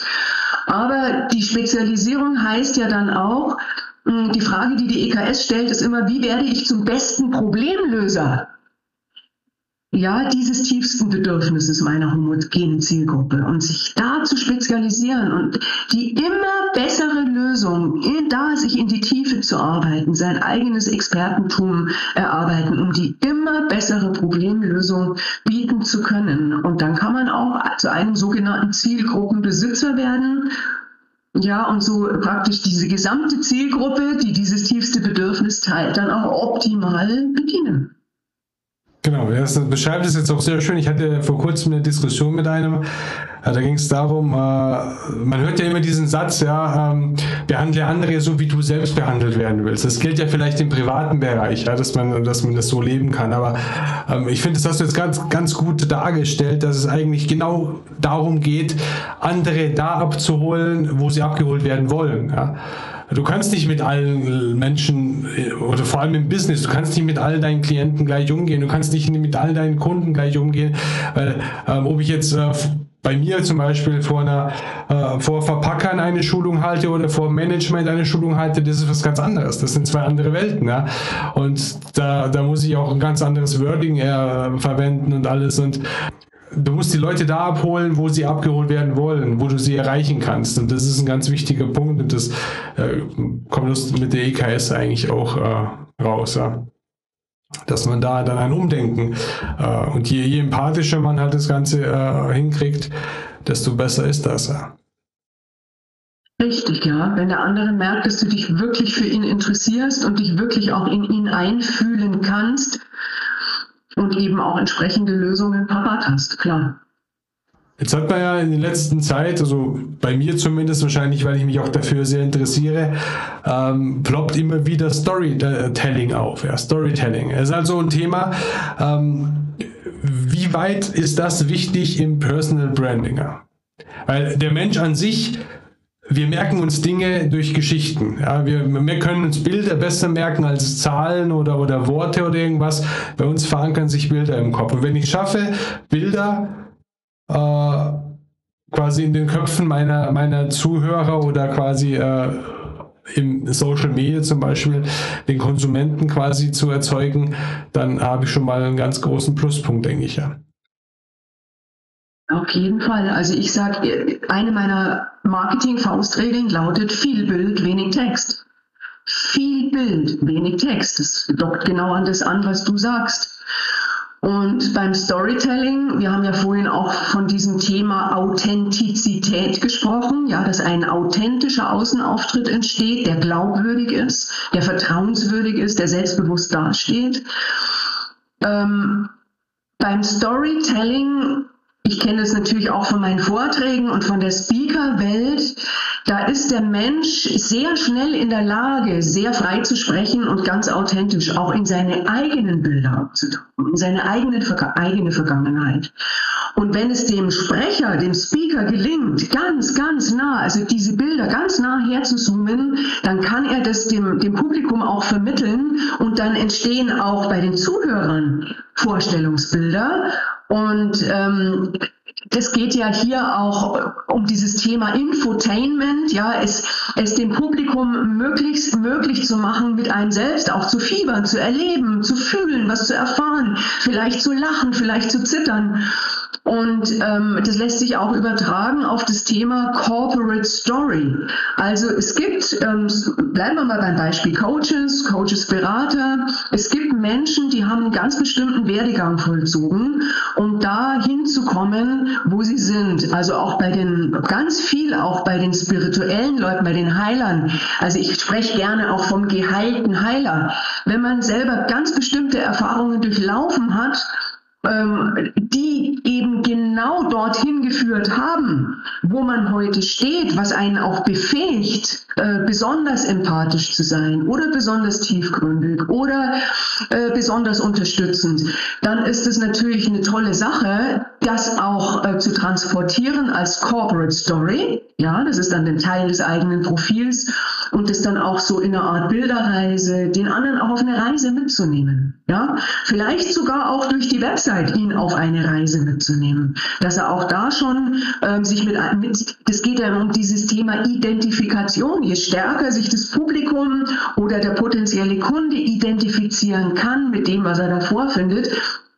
Aber die Spezialisierung heißt ja dann auch, hm, die Frage, die die EKS stellt, ist immer, wie werde ich zum besten Problemlöser? Ja, dieses tiefsten Bedürfnisses meiner homogenen Zielgruppe und sich da zu spezialisieren und die immer bessere Lösung, da sich in die Tiefe zu arbeiten, sein eigenes Expertentum erarbeiten, um die immer bessere Problemlösung bieten zu können. Und dann kann man auch zu einem sogenannten Zielgruppenbesitzer werden ja, und so praktisch diese gesamte Zielgruppe, die dieses tiefste Bedürfnis teilt, dann auch optimal bedienen. Genau, das beschreibt es jetzt auch sehr schön. Ich hatte vor kurzem eine Diskussion mit einem, da ging es darum, äh, man hört ja immer diesen Satz, ja, ähm, behandle andere so, wie du selbst behandelt werden willst. Das gilt ja vielleicht im privaten Bereich, ja, dass man, dass man das so leben kann. Aber ähm, ich finde, das hast du jetzt ganz, ganz gut dargestellt, dass es eigentlich genau darum geht, andere da abzuholen, wo sie abgeholt werden wollen. Ja. Du kannst nicht mit allen Menschen oder vor allem im Business, du kannst nicht mit all deinen Klienten gleich umgehen, du kannst nicht mit all deinen Kunden gleich umgehen, weil ähm, ob ich jetzt äh, bei mir zum Beispiel vor einer äh, vor Verpackern eine Schulung halte oder vor Management eine Schulung halte, das ist was ganz anderes. Das sind zwei andere Welten, ja. Und da, da muss ich auch ein ganz anderes Wording äh, verwenden und alles. Und du musst die Leute da abholen, wo sie abgeholt werden wollen, wo du sie erreichen kannst. Und das ist ein ganz wichtiger Punkt und das äh, kommt mit der EKS eigentlich auch äh, raus. Ja. Dass man da dann ein Umdenken äh, und je, je empathischer man halt das Ganze äh, hinkriegt, desto besser ist das. Ja. Richtig, ja. Wenn der andere merkt, dass du dich wirklich für ihn interessierst und dich wirklich auch in ihn einfühlen kannst und eben auch entsprechende Lösungen parat hast, klar. Jetzt hat man ja in der letzten Zeit, also bei mir zumindest wahrscheinlich, weil ich mich auch dafür sehr interessiere, ähm, ploppt immer wieder Storytelling auf. Ja, Storytelling ist also ein Thema. Ähm, wie weit ist das wichtig im Personal Branding? Weil der Mensch an sich, wir merken uns Dinge durch Geschichten. Ja, wir, wir können uns Bilder besser merken als Zahlen oder, oder Worte oder irgendwas. Bei uns verankern sich Bilder im Kopf. Und wenn ich schaffe, Bilder äh, quasi in den Köpfen meiner, meiner Zuhörer oder quasi äh, im Social Media zum Beispiel den Konsumenten quasi zu erzeugen, dann habe ich schon mal einen ganz großen Pluspunkt, denke ich ja. Auf jeden Fall. Also ich sage, eine meiner Marketing-Faustregeln lautet viel Bild, wenig Text. Viel Bild, wenig Text. Das dockt genau an das an, was du sagst. Und beim Storytelling, wir haben ja vorhin auch von diesem Thema Authentizität gesprochen, ja, dass ein authentischer Außenauftritt entsteht, der glaubwürdig ist, der vertrauenswürdig ist, der selbstbewusst dasteht. Ähm, beim Storytelling ich kenne das natürlich auch von meinen Vorträgen und von der Speaker-Welt. Da ist der Mensch sehr schnell in der Lage, sehr frei zu sprechen und ganz authentisch auch in seine eigenen Bilder abzutauchen, in seine eigene, eigene Vergangenheit. Und wenn es dem Sprecher, dem Speaker gelingt, ganz, ganz nah, also diese Bilder ganz nah herzuzoomen, dann kann er das dem, dem Publikum auch vermitteln und dann entstehen auch bei den Zuhörern Vorstellungsbilder und ähm, es geht ja hier auch um dieses Thema Infotainment, ja, es, es dem Publikum möglichst möglich zu machen, mit einem selbst auch zu fiebern, zu erleben, zu fühlen, was zu erfahren, vielleicht zu lachen, vielleicht zu zittern. Und ähm, das lässt sich auch übertragen auf das Thema Corporate Story. Also es gibt, ähm, bleiben wir mal beim Beispiel Coaches, Coaches Berater. Es gibt Menschen, die haben einen ganz bestimmten Werdegang vollzogen, um da hinzukommen, wo sie sind. Also auch bei den, ganz viel auch bei den spirituellen Leuten, bei den Heilern. Also ich spreche gerne auch vom geheilten Heiler. Wenn man selber ganz bestimmte Erfahrungen durchlaufen hat, die eben genau dorthin geführt haben, wo man heute steht, was einen auch befähigt, äh, besonders empathisch zu sein oder besonders tiefgründig oder äh, besonders unterstützend, dann ist es natürlich eine tolle Sache, das auch äh, zu transportieren als Corporate Story. Ja, das ist dann ein Teil des eigenen Profils und das dann auch so in einer Art Bilderreise, den anderen auch auf eine Reise mitzunehmen. Ja, vielleicht sogar auch durch die Website ihn auf eine Reise mitzunehmen, dass er auch da schon ähm, sich mit, mit, das geht ja um dieses Thema Identifikation. Je stärker sich das Publikum oder der potenzielle Kunde identifizieren kann mit dem, was er da vorfindet,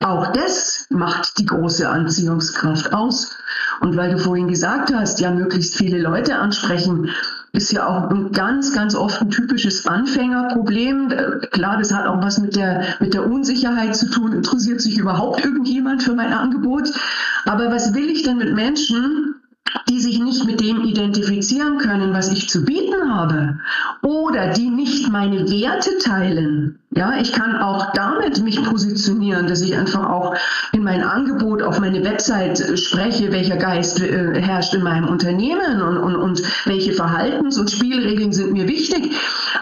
auch das macht die große Anziehungskraft aus. Und weil du vorhin gesagt hast, ja, möglichst viele Leute ansprechen, ist ja auch ein ganz, ganz oft ein typisches Anfängerproblem. Klar, das hat auch was mit der, mit der Unsicherheit zu tun. Interessiert sich überhaupt irgendjemand für mein Angebot? Aber was will ich denn mit Menschen, die sich nicht mit dem identifizieren können, was ich zu bieten habe, oder die nicht meine Werte teilen. Ja, ich kann auch damit mich positionieren, dass ich einfach auch in mein Angebot auf meine Website spreche, welcher Geist äh, herrscht in meinem Unternehmen und, und, und welche Verhaltens- und Spielregeln sind mir wichtig.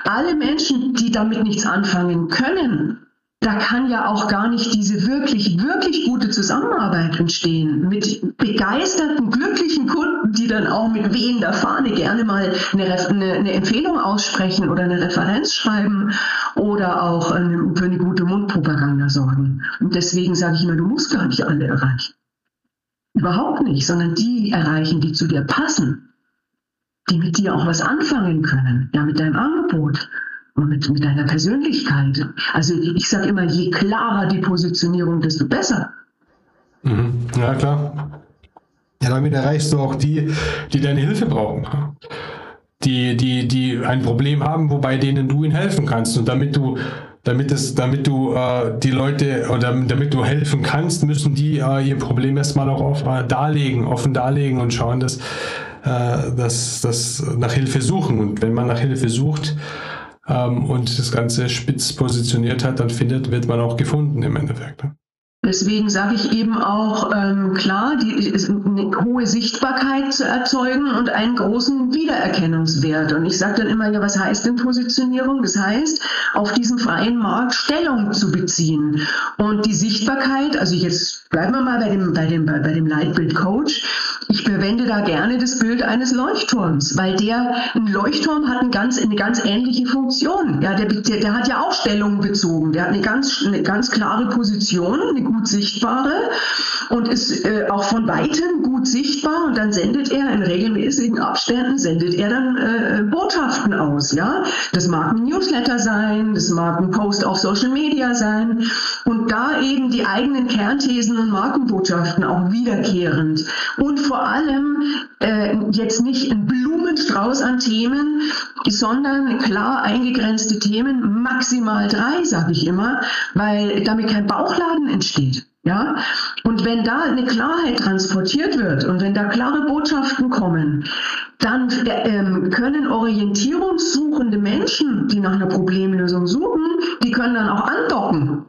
Alle Menschen, die damit nichts anfangen können, da kann ja auch gar nicht diese wirklich, wirklich gute Zusammenarbeit entstehen mit begeisterten, glücklichen Kunden, die dann auch mit wehender Fahne gerne mal eine, eine, eine Empfehlung aussprechen oder eine Referenz schreiben oder auch eine, für eine gute Mundpropaganda sorgen. Und deswegen sage ich immer, du musst gar nicht alle erreichen. Überhaupt nicht, sondern die erreichen, die zu dir passen, die mit dir auch was anfangen können, ja, mit deinem Angebot, und mit, mit deiner Persönlichkeit. Also ich sage immer, je klarer die Positionierung, desto besser. Mhm. Ja, klar. Ja, damit erreichst du auch die, die deine Hilfe brauchen. Die, die, die ein Problem haben, wobei denen du ihnen helfen kannst. Und damit du, damit es, damit du äh, die Leute oder damit du helfen kannst, müssen die äh, ihr Problem erstmal auch auf, äh, darlegen, offen darlegen und schauen, dass äh, das, das nach Hilfe suchen. Und wenn man nach Hilfe sucht ähm, und das Ganze spitz positioniert hat, dann findet, wird man auch gefunden im Endeffekt. Ne? Deswegen sage ich eben auch, ähm, klar, die, eine hohe Sichtbarkeit zu erzeugen und einen großen Wiedererkennungswert. Und ich sage dann immer, ja, was heißt denn Positionierung? Das heißt, auf diesem freien Markt Stellung zu beziehen. Und die Sichtbarkeit, also jetzt bleiben wir mal bei dem, bei dem, bei dem Leitbild Coach. Ich verwende da gerne das Bild eines Leuchtturms, weil der, ein Leuchtturm hat eine ganz, eine ganz ähnliche Funktion. Ja, der, der, der hat ja auch Stellung bezogen. Der hat eine ganz, eine ganz klare Position, eine gut sichtbare und ist äh, auch von weitem gut sichtbar und dann sendet er in regelmäßigen Abständen sendet er dann äh, Botschaften aus, ja. Das mag ein Newsletter sein, das mag ein Post auf Social Media sein und da eben die eigenen Kernthesen und Markenbotschaften auch wiederkehrend und vor allem äh, jetzt nicht ein Blumenstrauß an Themen, sondern klar eingegrenzte Themen, maximal drei, sage ich immer, weil damit kein Bauchladen entsteht. Ja, und wenn da eine Klarheit transportiert wird und wenn da klare Botschaften kommen, dann äh, können orientierungssuchende Menschen, die nach einer Problemlösung suchen, die können dann auch andocken.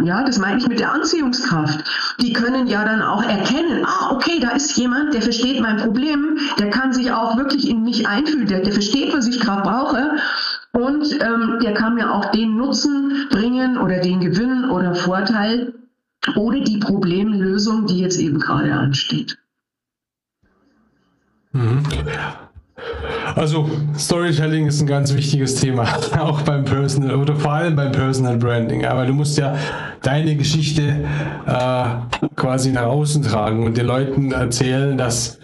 Ja, das meine ich mit der Anziehungskraft. Die können ja dann auch erkennen, ah, okay, da ist jemand, der versteht mein Problem, der kann sich auch wirklich in mich einfühlen, der, der versteht, was ich gerade brauche und ähm, der kann mir auch den Nutzen bringen oder den Gewinn oder Vorteil, oder die Problemlösung, die jetzt eben gerade ansteht. Mhm. Also Storytelling ist ein ganz wichtiges Thema, *laughs* auch beim Personal oder vor allem beim Personal Branding. Aber du musst ja deine Geschichte äh, quasi nach außen tragen und den Leuten erzählen, dass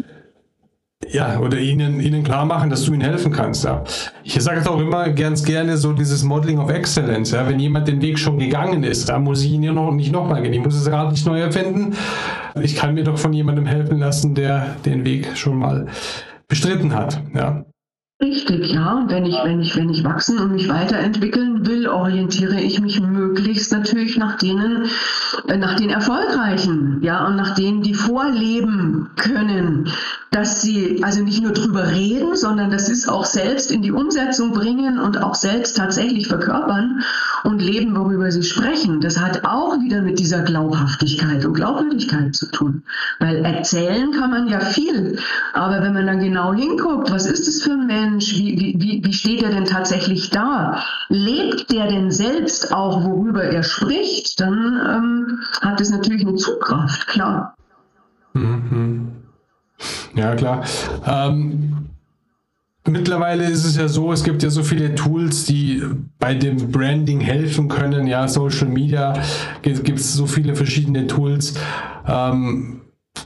ja, oder ihnen, ihnen klar machen, dass du ihnen helfen kannst. Ja. Ich sage es auch immer ganz gerne so dieses Modeling of Excellence. Ja. Wenn jemand den Weg schon gegangen ist, da muss ich ihn ja noch nicht nochmal gehen. Ich muss es gerade nicht neu erfinden. Ich kann mir doch von jemandem helfen lassen, der den Weg schon mal bestritten hat. Ja. Richtig, ja. Wenn ich, wenn ich, wenn ich wachsen und mich weiterentwickeln will, orientiere ich mich möglichst natürlich nach denen, äh, nach den Erfolgreichen, ja, und nach denen, die vorleben können, dass sie also nicht nur drüber reden, sondern das ist auch selbst in die Umsetzung bringen und auch selbst tatsächlich verkörpern und leben, worüber sie sprechen. Das hat auch wieder mit dieser Glaubhaftigkeit und Glaubwürdigkeit zu tun. Weil erzählen kann man ja viel, aber wenn man dann genau hinguckt, was ist es für ein Mensch, wie, wie, wie steht er denn tatsächlich da? Lebt der denn selbst auch, worüber er spricht? Dann ähm, hat es natürlich eine Zugkraft, klar. Mhm. Ja, klar. Ähm, mittlerweile ist es ja so, es gibt ja so viele Tools, die bei dem Branding helfen können. Ja, Social Media gibt es so viele verschiedene Tools. Ähm,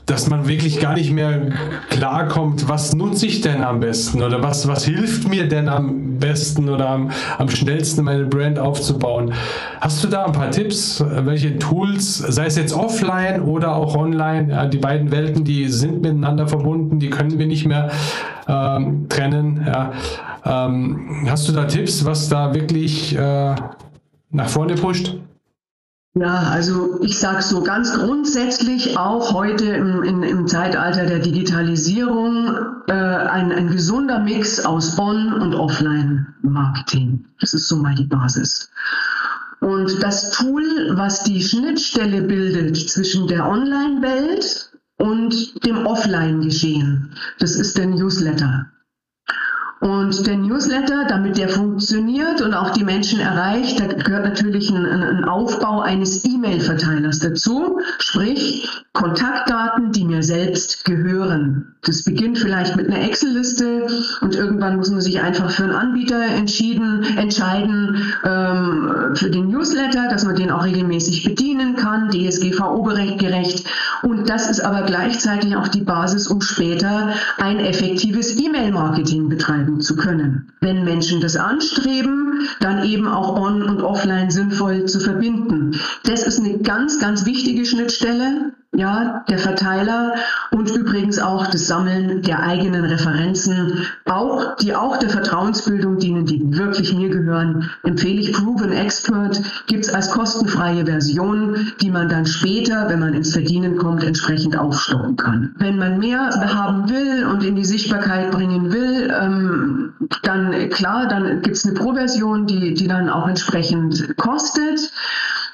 dass man wirklich gar nicht mehr klarkommt, was nutze ich denn am besten oder was, was hilft mir denn am besten oder am, am schnellsten meine Brand aufzubauen. Hast du da ein paar Tipps, welche Tools, sei es jetzt offline oder auch online, die beiden Welten, die sind miteinander verbunden, die können wir nicht mehr ähm, trennen. Ja. Ähm, hast du da Tipps, was da wirklich äh, nach vorne pusht? Ja, also ich sage so ganz grundsätzlich auch heute im, in, im Zeitalter der Digitalisierung äh, ein, ein gesunder Mix aus On- und Offline-Marketing. Das ist so mal die Basis. Und das Tool, was die Schnittstelle bildet zwischen der Online-Welt und dem Offline-Geschehen, das ist der Newsletter. Und der Newsletter, damit der funktioniert und auch die Menschen erreicht, da gehört natürlich ein, ein Aufbau eines E-Mail-Verteilers dazu, sprich Kontaktdaten, die mir selbst gehören. Das beginnt vielleicht mit einer Excel-Liste und irgendwann muss man sich einfach für einen Anbieter entschieden, entscheiden ähm, für den Newsletter, dass man den auch regelmäßig bedienen kann, DSGVO-gerecht. Und das ist aber gleichzeitig auch die Basis, um später ein effektives E-Mail-Marketing betreiben gestalten zu können. Wenn Menschen das anstreben, dann eben auch on und offline sinnvoll zu verbinden. Das ist eine ganz, ganz wichtige Schnittstelle. Ja, der Verteiler und übrigens auch das Sammeln der eigenen Referenzen, auch, die auch der Vertrauensbildung dienen, die wirklich mir gehören, empfehle ich Proven Expert, gibt es als kostenfreie Version, die man dann später, wenn man ins Verdienen kommt, entsprechend aufstocken kann. Wenn man mehr haben will und in die Sichtbarkeit bringen will, ähm, dann klar, dann gibt es eine Pro-Version, die, die dann auch entsprechend kostet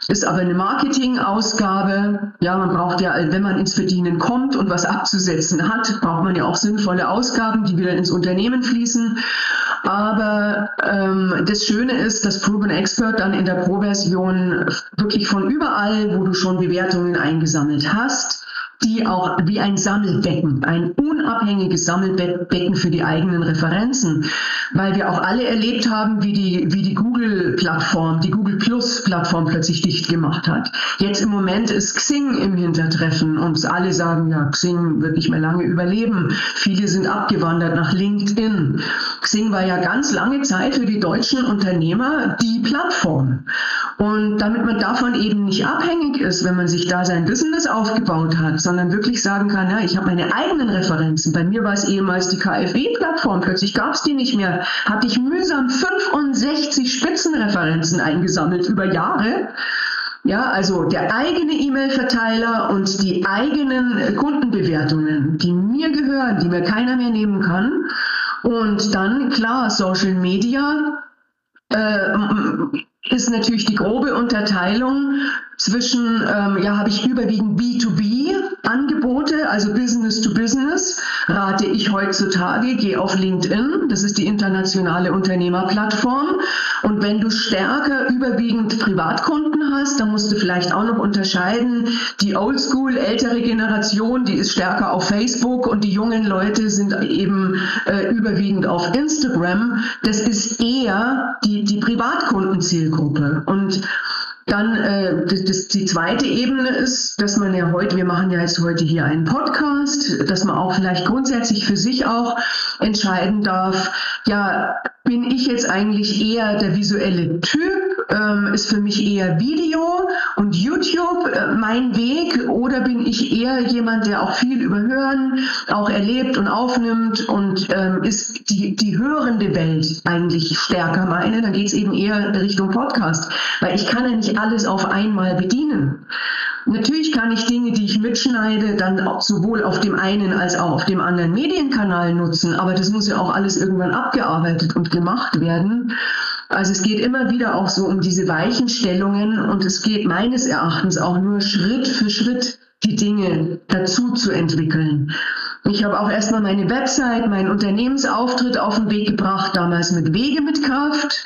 ist aber eine Marketingausgabe. Ja, man braucht ja, wenn man ins Verdienen kommt und was abzusetzen hat, braucht man ja auch sinnvolle Ausgaben, die wieder ins Unternehmen fließen. Aber ähm, das Schöne ist, dass Proven Expert dann in der Pro-Version wirklich von überall, wo du schon Bewertungen eingesammelt hast, die auch wie ein Sammelbecken, ein unabhängiges Sammelbecken für die eigenen Referenzen, weil wir auch alle erlebt haben, wie die, wie die Google-Plattform, die Google Plus-Plattform plötzlich dicht gemacht hat. Jetzt im Moment ist Xing im Hintertreffen und alle sagen, ja, Xing wird nicht mehr lange überleben. Viele sind abgewandert nach LinkedIn. Xing war ja ganz lange Zeit für die deutschen Unternehmer die Plattform. Und damit man davon eben nicht abhängig ist, wenn man sich da sein Business aufgebaut hat, sondern wirklich sagen kann, ja, ich habe meine eigenen Referenzen. Bei mir war es ehemals die KfW-Plattform, plötzlich gab es die nicht mehr. Hatte ich mühsam 65 Spitzenreferenzen eingesammelt über Jahre. Ja, also der eigene E-Mail-Verteiler und die eigenen Kundenbewertungen, die mir gehören, die mir keiner mehr nehmen kann. Und dann, klar, Social Media, äh, ist natürlich die grobe Unterteilung zwischen, ähm, ja, habe ich überwiegend B2B-Angebote, also Business to Business, rate ich heutzutage, geh auf LinkedIn, das ist die internationale Unternehmerplattform. Und wenn du stärker überwiegend Privatkunden hast, dann musst du vielleicht auch noch unterscheiden, die Oldschool, ältere Generation, die ist stärker auf Facebook und die jungen Leute sind eben äh, überwiegend auf Instagram. Das ist eher die, die Privatkundenzielgruppe. Und dann äh, das, die zweite Ebene ist, dass man ja heute, wir machen ja jetzt heute hier einen Podcast, dass man auch vielleicht grundsätzlich für sich auch entscheiden darf, ja, bin ich jetzt eigentlich eher der visuelle Typ ähm, ist für mich eher Video und YouTube äh, mein Weg oder bin ich eher jemand, der auch viel überhören, auch erlebt und aufnimmt und ähm, ist die, die hörende Welt eigentlich stärker meine, dann geht es eben eher Richtung Podcast, weil ich kann ja nicht alles auf einmal bedienen. Natürlich kann ich Dinge, die ich mitschneide, dann sowohl auf dem einen als auch auf dem anderen Medienkanal nutzen, aber das muss ja auch alles irgendwann abgearbeitet und gemacht werden. Also es geht immer wieder auch so um diese Weichenstellungen und es geht meines Erachtens auch nur Schritt für Schritt die Dinge dazu zu entwickeln. Ich habe auch erstmal meine Website, meinen Unternehmensauftritt auf den Weg gebracht, damals mit Wege mit Kraft.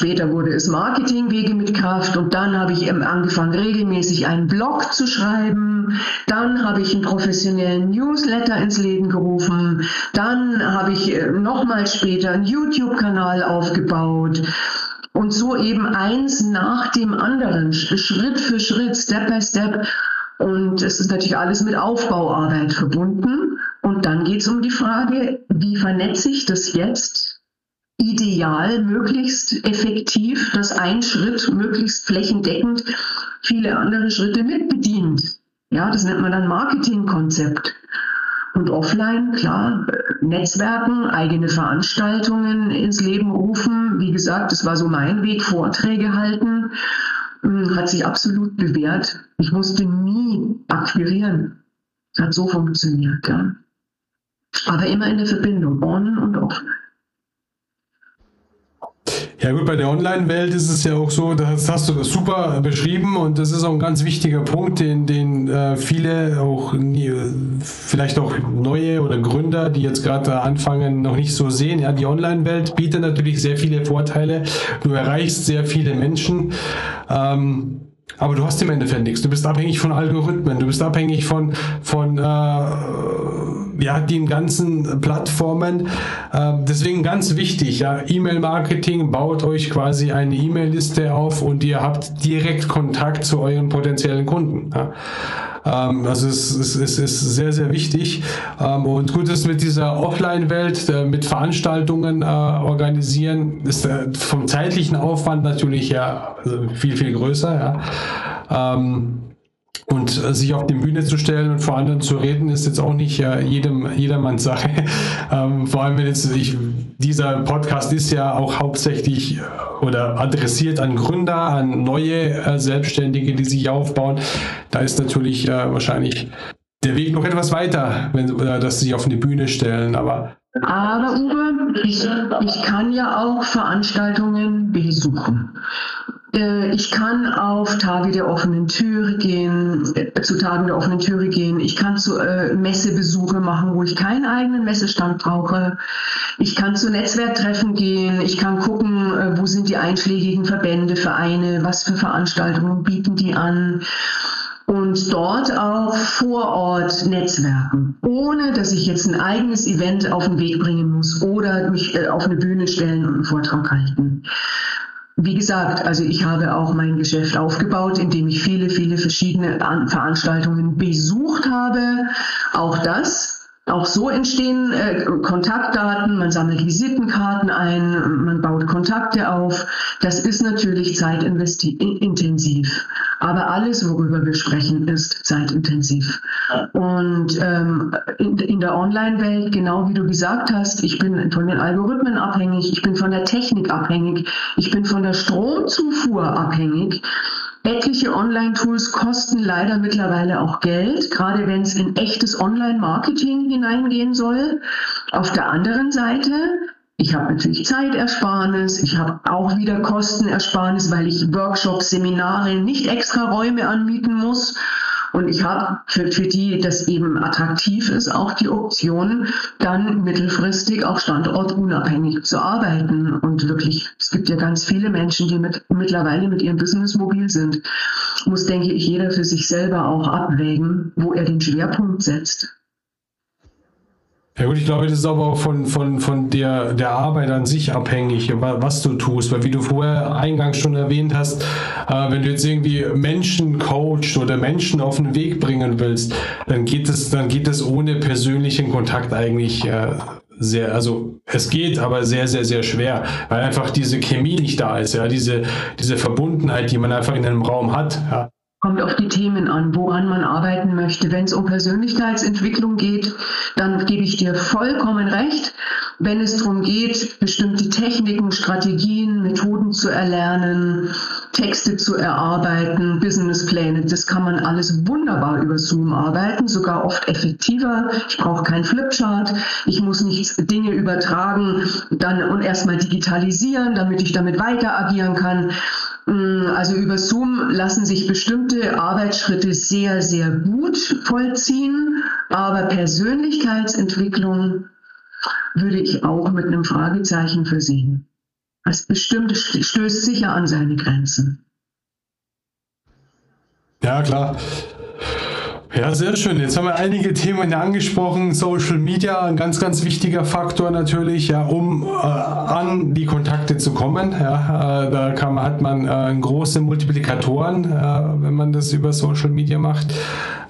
Später wurde es Marketing Wege mit Kraft und dann habe ich angefangen, regelmäßig einen Blog zu schreiben. Dann habe ich einen professionellen Newsletter ins Leben gerufen. Dann habe ich äh, nochmal später einen YouTube-Kanal aufgebaut. Und so eben eins nach dem anderen, Schritt für Schritt, Step by Step. Und es ist natürlich alles mit Aufbauarbeit verbunden. Und dann geht es um die Frage, wie vernetze ich das jetzt ideal, möglichst effektiv, dass ein Schritt möglichst flächendeckend viele andere Schritte mitbedient. Ja, das nennt man dann Marketingkonzept. Und offline, klar, Netzwerken, eigene Veranstaltungen ins Leben rufen. Wie gesagt, das war so mein Weg, Vorträge halten hm, hat sich absolut bewährt. Ich musste nie akquirieren. Hat so funktioniert, ja. Aber immer in der Verbindung, on und off. Ja gut, bei der Online-Welt ist es ja auch so, das hast du das super beschrieben und das ist auch ein ganz wichtiger Punkt, den, den äh, viele auch nie, vielleicht auch neue oder Gründer, die jetzt gerade anfangen, noch nicht so sehen. Ja, die Online-Welt bietet natürlich sehr viele Vorteile. Du erreichst sehr viele Menschen. Ähm, aber du hast im Endeffekt nichts. Du bist abhängig von Algorithmen, du bist abhängig von, von äh, ja, den ganzen Plattformen. Äh, deswegen ganz wichtig, ja, E-Mail-Marketing, baut euch quasi eine E-Mail-Liste auf und ihr habt direkt Kontakt zu euren potenziellen Kunden. Ja. Ähm, also es, es, es, ist sehr, sehr wichtig. Ähm, und gut ist mit dieser Offline-Welt, äh, mit Veranstaltungen äh, organisieren, ist äh, vom zeitlichen Aufwand natürlich ja also viel, viel größer. Und äh, sich auf die Bühne zu stellen und vor anderen zu reden, ist jetzt auch nicht äh, jedem, jedermanns Sache. *laughs* ähm, vor allem, wenn jetzt ich, dieser Podcast ist ja auch hauptsächlich äh, oder adressiert an Gründer, an neue äh, Selbstständige, die sich aufbauen. Da ist natürlich äh, wahrscheinlich der Weg noch etwas weiter, wenn dass sie sich auf die Bühne stellen. Aber aber Uwe, ich, ich kann ja auch Veranstaltungen besuchen. Äh, ich kann auf Tage der offenen Türe gehen, äh, zu Tagen der offenen Türe gehen. Ich kann zu äh, Messebesuche machen, wo ich keinen eigenen Messestand brauche. Ich kann zu Netzwerktreffen gehen. Ich kann gucken, wo sind die einschlägigen Verbände, Vereine, was für Veranstaltungen bieten die an und dort auch vor Ort netzwerken, ohne dass ich jetzt ein eigenes Event auf den Weg bringen muss oder mich auf eine Bühne stellen und einen Vortrag halten. Wie gesagt, also ich habe auch mein Geschäft aufgebaut, indem ich viele, viele verschiedene Veranstaltungen besucht habe. Auch das auch so entstehen äh, Kontaktdaten, man sammelt Visitenkarten ein, man baut Kontakte auf. Das ist natürlich zeitintensiv. Aber alles, worüber wir sprechen, ist zeitintensiv. Und ähm, in, in der Online-Welt, genau wie du gesagt hast, ich bin von den Algorithmen abhängig, ich bin von der Technik abhängig, ich bin von der Stromzufuhr abhängig. Etliche Online-Tools kosten leider mittlerweile auch Geld, gerade wenn es in echtes Online-Marketing hineingehen soll. Auf der anderen Seite, ich habe natürlich Zeitersparnis, ich habe auch wieder Kostenersparnis, weil ich Workshops, Seminare, nicht extra Räume anmieten muss und ich habe für, für die das eben attraktiv ist, auch die Option, dann mittelfristig auch standortunabhängig zu arbeiten. Und wirklich, es gibt ja ganz viele Menschen, die mit, mittlerweile mit ihrem Business mobil sind. Muss, denke ich, jeder für sich selber auch abwägen, wo er den Schwerpunkt setzt. Ja gut, ich glaube, das ist aber auch von, von, von der, der Arbeit an sich abhängig, was du tust. Weil wie du vorher eingangs schon erwähnt hast, äh, wenn du jetzt irgendwie Menschen coachst oder Menschen auf den Weg bringen willst, dann geht es, dann geht es ohne persönlichen Kontakt eigentlich äh, sehr, also es geht, aber sehr, sehr, sehr schwer, weil einfach diese Chemie nicht da ist, ja, diese, diese Verbundenheit, die man einfach in einem Raum hat. Ja. Kommt auf die Themen an, woran man arbeiten möchte. Wenn es um Persönlichkeitsentwicklung geht, dann gebe ich dir vollkommen recht. Wenn es darum geht, bestimmte Techniken, Strategien, Methoden zu erlernen, Texte zu erarbeiten, Businesspläne, das kann man alles wunderbar über Zoom arbeiten, sogar oft effektiver. Ich brauche keinen Flipchart, ich muss nicht Dinge übertragen dann und erstmal digitalisieren, damit ich damit weiter agieren kann. Mm, also über Zoom lassen sich bestimmte Arbeitsschritte sehr, sehr gut vollziehen, aber Persönlichkeitsentwicklung würde ich auch mit einem Fragezeichen versehen. Das bestimmt stößt sicher an seine Grenzen. Ja, klar. Ja, sehr schön. Jetzt haben wir einige Themen angesprochen. Social Media, ein ganz, ganz wichtiger Faktor natürlich, ja, um äh, an die Kontakte zu kommen. Ja, äh, da kann, hat man äh, große Multiplikatoren, äh, wenn man das über Social Media macht.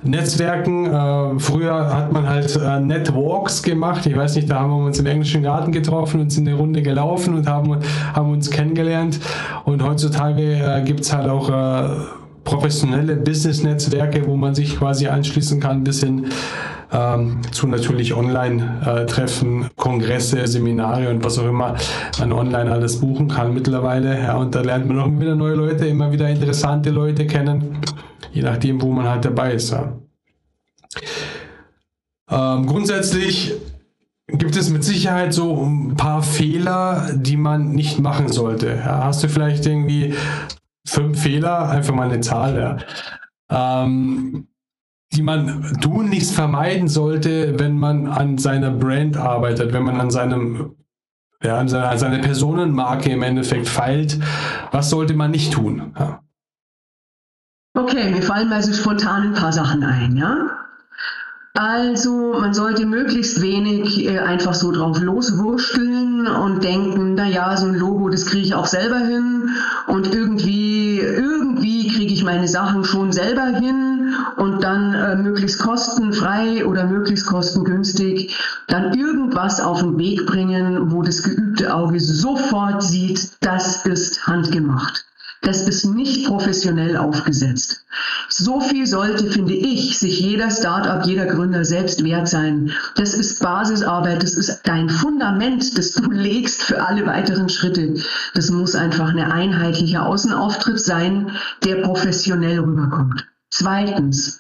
Netzwerken, äh, früher hat man halt äh, Netwalks gemacht. Ich weiß nicht, da haben wir uns im englischen Garten getroffen und sind eine Runde gelaufen und haben, haben uns kennengelernt. Und heutzutage gibt es halt auch professionelle Business-Netzwerke, wo man sich quasi anschließen kann, bis hin ähm, zu natürlich Online-Treffen, Kongresse, Seminare und was auch immer man online alles buchen kann mittlerweile. Ja, und da lernt man auch wieder neue Leute, immer wieder interessante Leute kennen, je nachdem, wo man halt dabei ist. Ja. Ähm, grundsätzlich gibt es mit Sicherheit so ein paar Fehler, die man nicht machen sollte. Ja, hast du vielleicht irgendwie fünf Fehler, einfach mal eine Zahl, ja, ähm, die man tunlichst vermeiden sollte, wenn man an seiner Brand arbeitet, wenn man an seinem ja, an seiner, seine Personenmarke im Endeffekt feilt. Was sollte man nicht tun? Ja. Okay, mir fallen mal so spontan ein paar Sachen ein, ja. Also man sollte möglichst wenig äh, einfach so drauf loswursteln und denken, naja, so ein Logo, das kriege ich auch selber hin und irgendwie, irgendwie kriege ich meine Sachen schon selber hin und dann äh, möglichst kostenfrei oder möglichst kostengünstig dann irgendwas auf den Weg bringen, wo das geübte Auge sofort sieht, das ist handgemacht. Das ist nicht professionell aufgesetzt. So viel sollte, finde ich, sich jeder Startup, jeder Gründer selbst wert sein. Das ist Basisarbeit, das ist dein Fundament, das du *laughs* legst für alle weiteren Schritte. Das muss einfach eine einheitliche Außenauftritt sein, der professionell rüberkommt. Zweitens,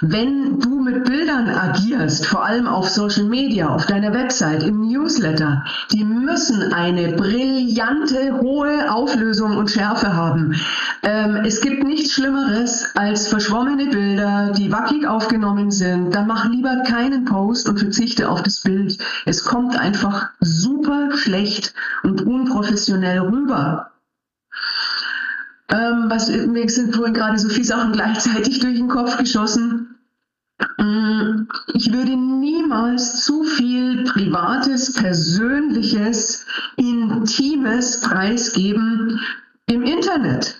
wenn du mit Bildern agierst, vor allem auf Social Media, auf deiner Website, im Newsletter, die müssen eine brillante, hohe Auflösung und Schärfe haben. Ähm, es gibt nichts Schlimmeres als verschwommene Bilder, die wackig aufgenommen sind. Dann mach lieber keinen Post und verzichte auf das Bild. Es kommt einfach super schlecht und unprofessionell rüber. Ähm, was, mir sind vorhin gerade so viele Sachen gleichzeitig durch den Kopf geschossen. Mm, ich würde niemals zu viel Privates, Persönliches, Intimes preisgeben im Internet.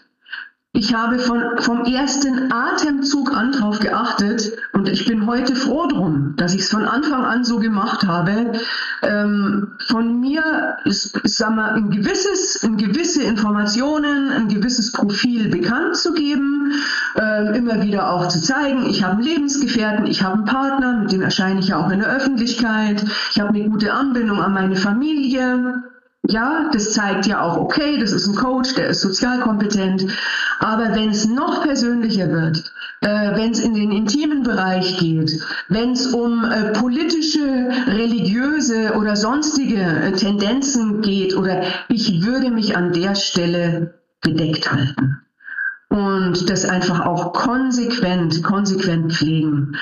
Ich habe von, vom ersten Atemzug an darauf geachtet und ich bin heute froh drum, dass ich es von Anfang an so gemacht habe. Ähm, von mir ist, sagen wir, ein gewisses, ein gewisse Informationen, ein gewisses Profil bekannt zu geben, äh, immer wieder auch zu zeigen, ich habe einen Lebensgefährten, ich habe einen Partner, mit dem erscheine ich ja auch in der Öffentlichkeit, ich habe eine gute Anbindung an meine Familie. Ja, das zeigt ja auch, okay, das ist ein Coach, der ist sozial kompetent. Aber wenn es noch persönlicher wird, äh, wenn es in den intimen Bereich geht, wenn es um äh, politische, religiöse oder sonstige äh, Tendenzen geht, oder ich würde mich an der Stelle bedeckt halten. Und das einfach auch konsequent, konsequent pflegen.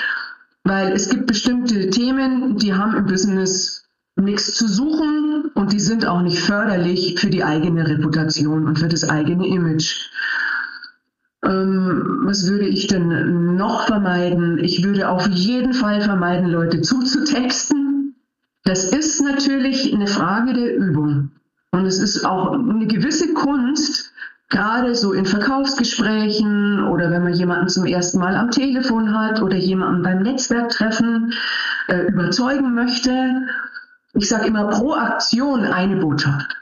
Weil es gibt bestimmte Themen, die haben im Business nichts zu suchen und die sind auch nicht förderlich für die eigene Reputation und für das eigene Image. Ähm, was würde ich denn noch vermeiden? Ich würde auf jeden Fall vermeiden, Leute zuzutexten. Das ist natürlich eine Frage der Übung. Und es ist auch eine gewisse Kunst, gerade so in Verkaufsgesprächen oder wenn man jemanden zum ersten Mal am Telefon hat oder jemanden beim Netzwerktreffen äh, überzeugen möchte ich sage immer pro Aktion eine Botschaft.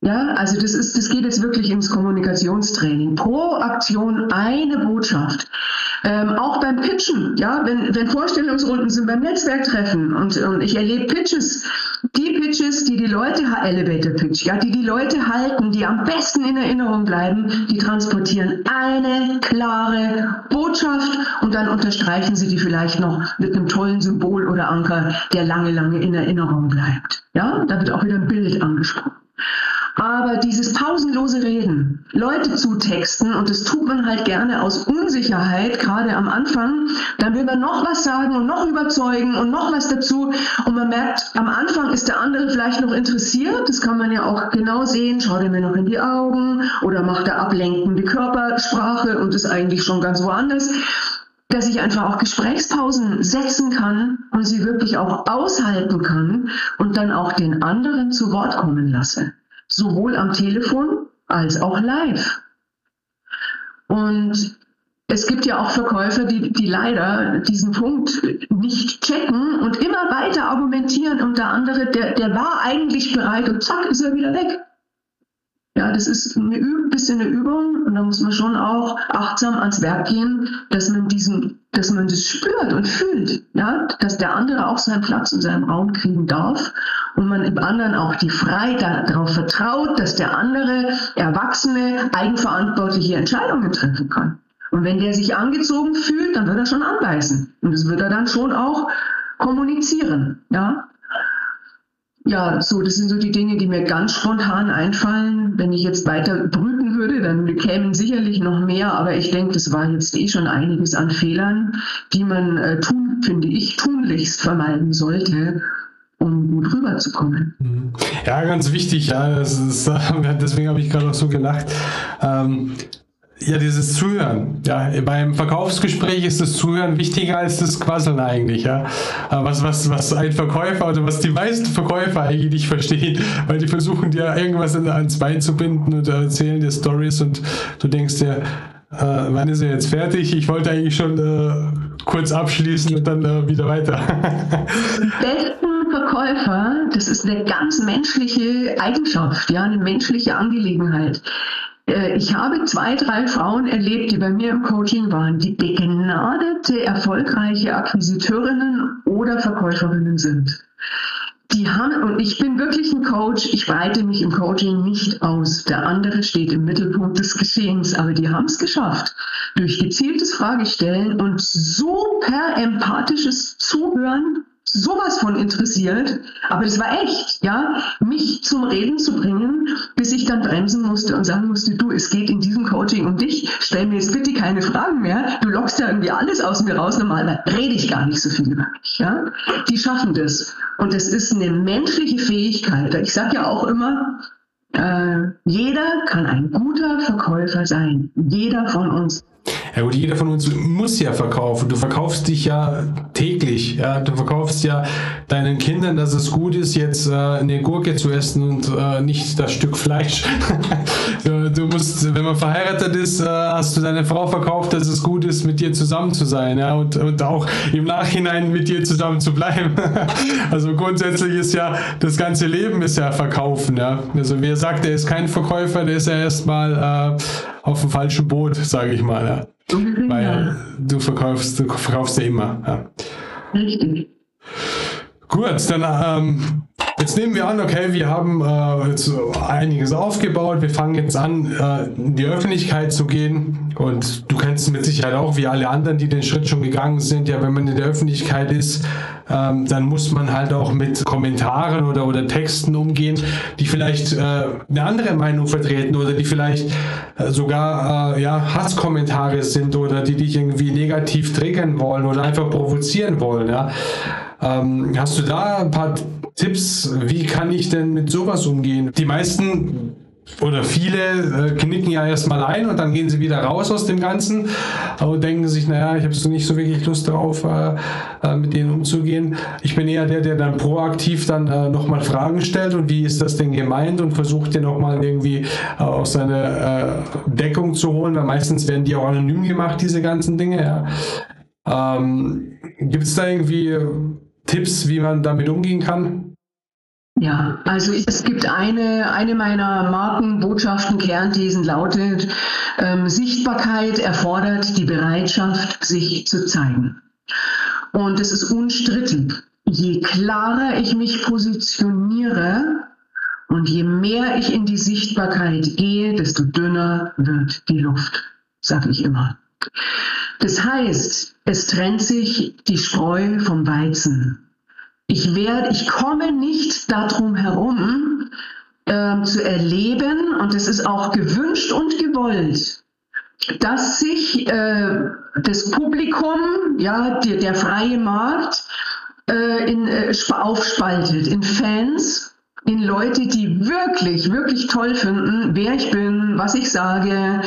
Ja, also das ist, das geht jetzt wirklich ins Kommunikationstraining. Pro Aktion eine Botschaft. Ähm, auch beim Pitchen, ja, wenn, wenn Vorstellungsrunden sind beim Netzwerktreffen und, und ich erlebe Pitches, die Pitches, die die Leute, Elevator Pitch, ja, die die Leute halten, die am besten in Erinnerung bleiben, die transportieren eine klare Botschaft und dann unterstreichen sie die vielleicht noch mit einem tollen Symbol oder Anker, der lange, lange in Erinnerung bleibt. Ja, da wird auch wieder ein Bild angesprochen. Aber dieses pausenlose Reden, Leute zutexten, und das tut man halt gerne aus Unsicherheit, gerade am Anfang, dann will man noch was sagen und noch überzeugen und noch was dazu. Und man merkt, am Anfang ist der andere vielleicht noch interessiert. Das kann man ja auch genau sehen. Schaut er mir noch in die Augen oder macht er ablenkende Körpersprache und ist eigentlich schon ganz woanders dass ich einfach auch Gesprächspausen setzen kann und sie wirklich auch aushalten kann und dann auch den anderen zu Wort kommen lasse sowohl am Telefon als auch live. Und es gibt ja auch Verkäufer, die, die leider diesen Punkt nicht checken und immer weiter argumentieren und der andere, der, der war eigentlich bereit und zack, ist er wieder weg. Ja, das ist ein bisschen eine Übung und da muss man schon auch achtsam ans Werk gehen, dass man diesen, dass man das spürt und fühlt, ja, dass der andere auch seinen Platz in seinem Raum kriegen darf und man im anderen auch die Freiheit darauf vertraut, dass der andere erwachsene, eigenverantwortliche Entscheidungen treffen kann. Und wenn der sich angezogen fühlt, dann wird er schon anweisen und das wird er dann schon auch kommunizieren, ja ja, so, das sind so die Dinge, die mir ganz spontan einfallen. Wenn ich jetzt weiter brüten würde, dann kämen sicherlich noch mehr, aber ich denke, das war jetzt eh schon einiges an Fehlern, die man äh, tun, finde ich, tunlichst vermeiden sollte um gut rüberzukommen. Mhm. Ja, ganz wichtig, ja, ist, *laughs* deswegen habe ich gerade auch so gelacht. Ähm, ja, dieses Zuhören. Ja, beim Verkaufsgespräch ist das Zuhören wichtiger als das Quasseln eigentlich. Ja, was, was, was ein Verkäufer oder was die meisten Verkäufer eigentlich nicht verstehen, weil die versuchen dir irgendwas ans Bein zu binden und erzählen dir Stories und du denkst dir, äh, wann ist er jetzt fertig? Ich wollte eigentlich schon äh, kurz abschließen und dann äh, wieder weiter. Verkäufer, das ist eine ganz menschliche Eigenschaft, ja, eine menschliche Angelegenheit ich habe zwei, drei Frauen erlebt, die bei mir im Coaching waren, die begnadete, erfolgreiche Akquisiteurinnen oder Verkäuferinnen sind. Die haben, und ich bin wirklich ein Coach, ich breite mich im Coaching nicht aus. Der andere steht im Mittelpunkt des Geschehens, aber die haben es geschafft. Durch gezieltes Fragestellen und super empathisches Zuhören sowas von interessiert, aber das war echt, ja, mich zum Reden zu bringen, bis ich dann bremsen musste und sagen musste, du, es geht in diesem Coaching um dich, stell mir jetzt bitte keine Fragen mehr, du lockst ja irgendwie alles aus mir raus, normalerweise rede ich gar nicht so viel über mich, ja. Die schaffen das und es ist eine menschliche Fähigkeit. Ich sage ja auch immer, äh, jeder kann ein guter Verkäufer sein, jeder von uns. Ja gut, jeder von uns muss ja verkaufen. Du verkaufst dich ja täglich. Ja? Du verkaufst ja deinen Kindern, dass es gut ist, jetzt äh, eine Gurke zu essen und äh, nicht das Stück Fleisch. *laughs* du, musst, wenn man verheiratet ist, äh, hast du deine Frau verkauft, dass es gut ist, mit dir zusammen zu sein. Ja? Und, und auch im Nachhinein mit dir zusammen zu bleiben. *laughs* also grundsätzlich ist ja das ganze Leben ist ja verkaufen. Ja? Also wer sagt, er ist kein Verkäufer, der ist ja erstmal äh, auf dem falschen Boot, sage ich mal. *laughs* Ja. Weil du verkaufst, du verkaufst ja immer. Ja. Richtig. Gut, dann ähm, Jetzt nehmen wir an, okay, wir haben äh, jetzt einiges aufgebaut, wir fangen jetzt an, äh, in die Öffentlichkeit zu gehen und du kennst mit Sicherheit auch, wie alle anderen, die den Schritt schon gegangen sind, ja, wenn man in der Öffentlichkeit ist, ähm, dann muss man halt auch mit Kommentaren oder, oder Texten umgehen, die vielleicht äh, eine andere Meinung vertreten oder die vielleicht äh, sogar äh, ja, Hasskommentare sind oder die dich irgendwie negativ triggern wollen oder einfach provozieren wollen. Ja. Ähm, hast du da ein paar Tipps, wie kann ich denn mit sowas umgehen? Die meisten oder viele äh, knicken ja erstmal ein und dann gehen sie wieder raus aus dem Ganzen und denken sich, naja, ich habe so nicht so wirklich Lust darauf, äh, äh, mit denen umzugehen. Ich bin eher der, der dann proaktiv dann äh, nochmal Fragen stellt und wie ist das denn gemeint und versucht den nochmal irgendwie äh, aus seiner äh, Deckung zu holen, weil meistens werden die auch anonym gemacht, diese ganzen Dinge. Ja. Ähm, Gibt es da irgendwie Tipps, wie man damit umgehen kann? Ja, also es gibt eine, eine meiner Markenbotschaften, Kernthesen lautet, ähm, Sichtbarkeit erfordert die Bereitschaft, sich zu zeigen. Und es ist unstrittig. Je klarer ich mich positioniere und je mehr ich in die Sichtbarkeit gehe, desto dünner wird die Luft, sage ich immer. Das heißt, es trennt sich die Spreu vom Weizen. Ich werde, ich komme nicht darum herum, äh, zu erleben, und es ist auch gewünscht und gewollt, dass sich äh, das Publikum, ja, der, der freie Markt, äh, in, äh, aufspaltet in Fans, in Leute, die wirklich, wirklich toll finden, wer ich bin, was ich sage,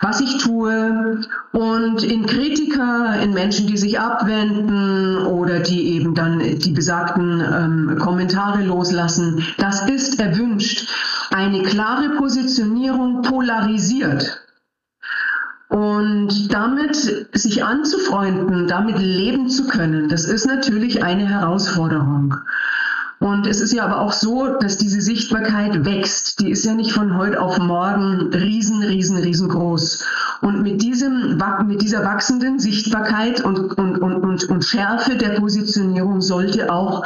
was ich tue und in Kritiker, in Menschen, die sich abwenden oder die eben dann die besagten ähm, Kommentare loslassen. Das ist erwünscht. Eine klare Positionierung polarisiert. Und damit sich anzufreunden, damit leben zu können, das ist natürlich eine Herausforderung. Und es ist ja aber auch so, dass diese Sichtbarkeit wächst. Die ist ja nicht von heute auf morgen riesen, riesen, riesengroß. Und mit, diesem, mit dieser wachsenden Sichtbarkeit und, und, und, und, und Schärfe der Positionierung sollte auch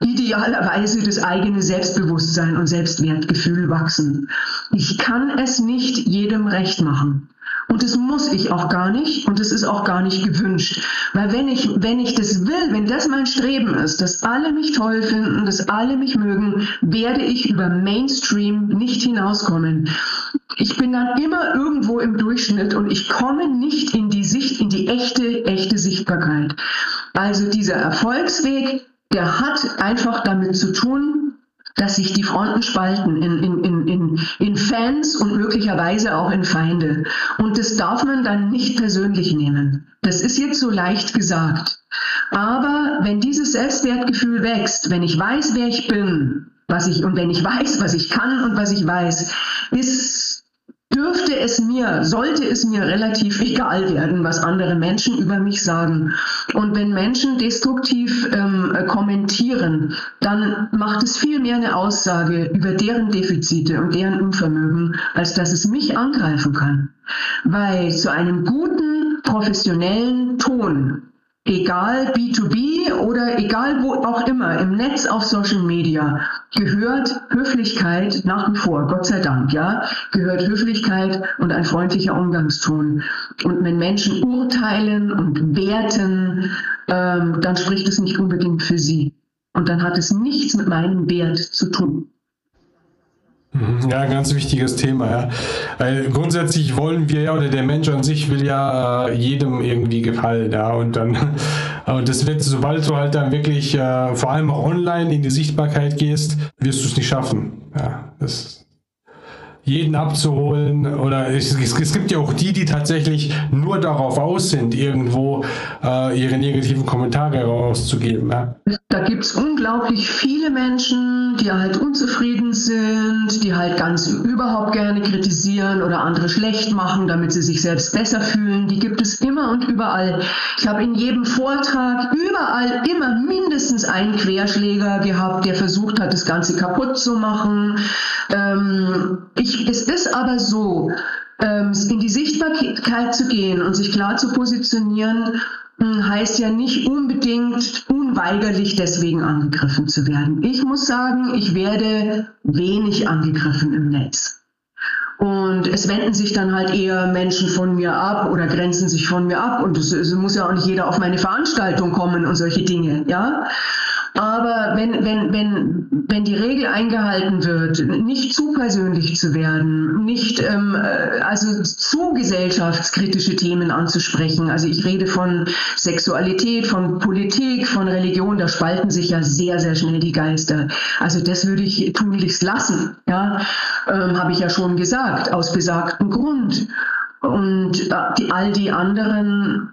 idealerweise das eigene Selbstbewusstsein und Selbstwertgefühl wachsen. Ich kann es nicht jedem recht machen. Und das muss ich auch gar nicht und das ist auch gar nicht gewünscht. Weil wenn ich, wenn ich das will, wenn das mein Streben ist, dass alle mich toll finden, dass alle mich mögen, werde ich über Mainstream nicht hinauskommen. Ich bin dann immer irgendwo im Durchschnitt und ich komme nicht in die Sicht, in die echte, echte Sichtbarkeit. Also dieser Erfolgsweg, der hat einfach damit zu tun, dass sich die Fronten spalten in, in, in, in, in Fans und möglicherweise auch in Feinde. Und das darf man dann nicht persönlich nehmen. Das ist jetzt so leicht gesagt. Aber wenn dieses Selbstwertgefühl wächst, wenn ich weiß, wer ich bin, was ich und wenn ich weiß, was ich kann und was ich weiß, ist dürfte es mir, sollte es mir relativ egal werden, was andere Menschen über mich sagen. Und wenn Menschen destruktiv ähm, kommentieren, dann macht es viel mehr eine Aussage über deren Defizite und deren Unvermögen, als dass es mich angreifen kann. Weil zu einem guten, professionellen Ton egal B2B oder egal wo auch immer, im Netz, auf Social Media, gehört Höflichkeit nach wie vor, Gott sei Dank, ja, gehört Höflichkeit und ein freundlicher Umgangston. Und wenn Menschen urteilen und werten, ähm, dann spricht es nicht unbedingt für sie. Und dann hat es nichts mit meinem Wert zu tun. Mhm. Ja, ganz wichtiges Thema, ja. Weil grundsätzlich wollen wir ja, oder der Mensch an sich will ja äh, jedem irgendwie gefallen, ja. Und dann, *laughs* und das wird, sobald du halt dann wirklich, äh, vor allem online in die Sichtbarkeit gehst, wirst du es nicht schaffen. Ja, das jeden abzuholen. Oder es, es, es, gibt ja auch die, die tatsächlich nur darauf aus sind, irgendwo äh, ihre negativen Kommentare rauszugeben. Ja. Da gibt es unglaublich viele Menschen, die halt unzufrieden sind, die halt ganz überhaupt gerne kritisieren oder andere schlecht machen, damit sie sich selbst besser fühlen. Die gibt es immer und überall. Ich habe in jedem Vortrag überall immer mindestens einen Querschläger gehabt, der versucht hat, das Ganze kaputt zu machen. Ähm, ich es ist aber so, ähm, in die Sichtbarkeit zu gehen und sich klar zu positionieren, hm, heißt ja nicht unbedingt unweigerlich deswegen angegriffen zu werden. Ich muss sagen, ich werde wenig angegriffen im Netz. Und es wenden sich dann halt eher Menschen von mir ab oder grenzen sich von mir ab. Und es, es muss ja auch nicht jeder auf meine Veranstaltung kommen und solche Dinge, ja. Aber wenn, wenn, wenn, wenn die Regel eingehalten wird, nicht zu persönlich zu werden, nicht ähm, äh, also zu gesellschaftskritische Themen anzusprechen, also ich rede von Sexualität, von Politik, von Religion, da spalten sich ja sehr, sehr schnell die Geister. Also das würde ich tunlichst lassen, ja, ähm, habe ich ja schon gesagt, aus besagtem Grund. Und äh, die, all die anderen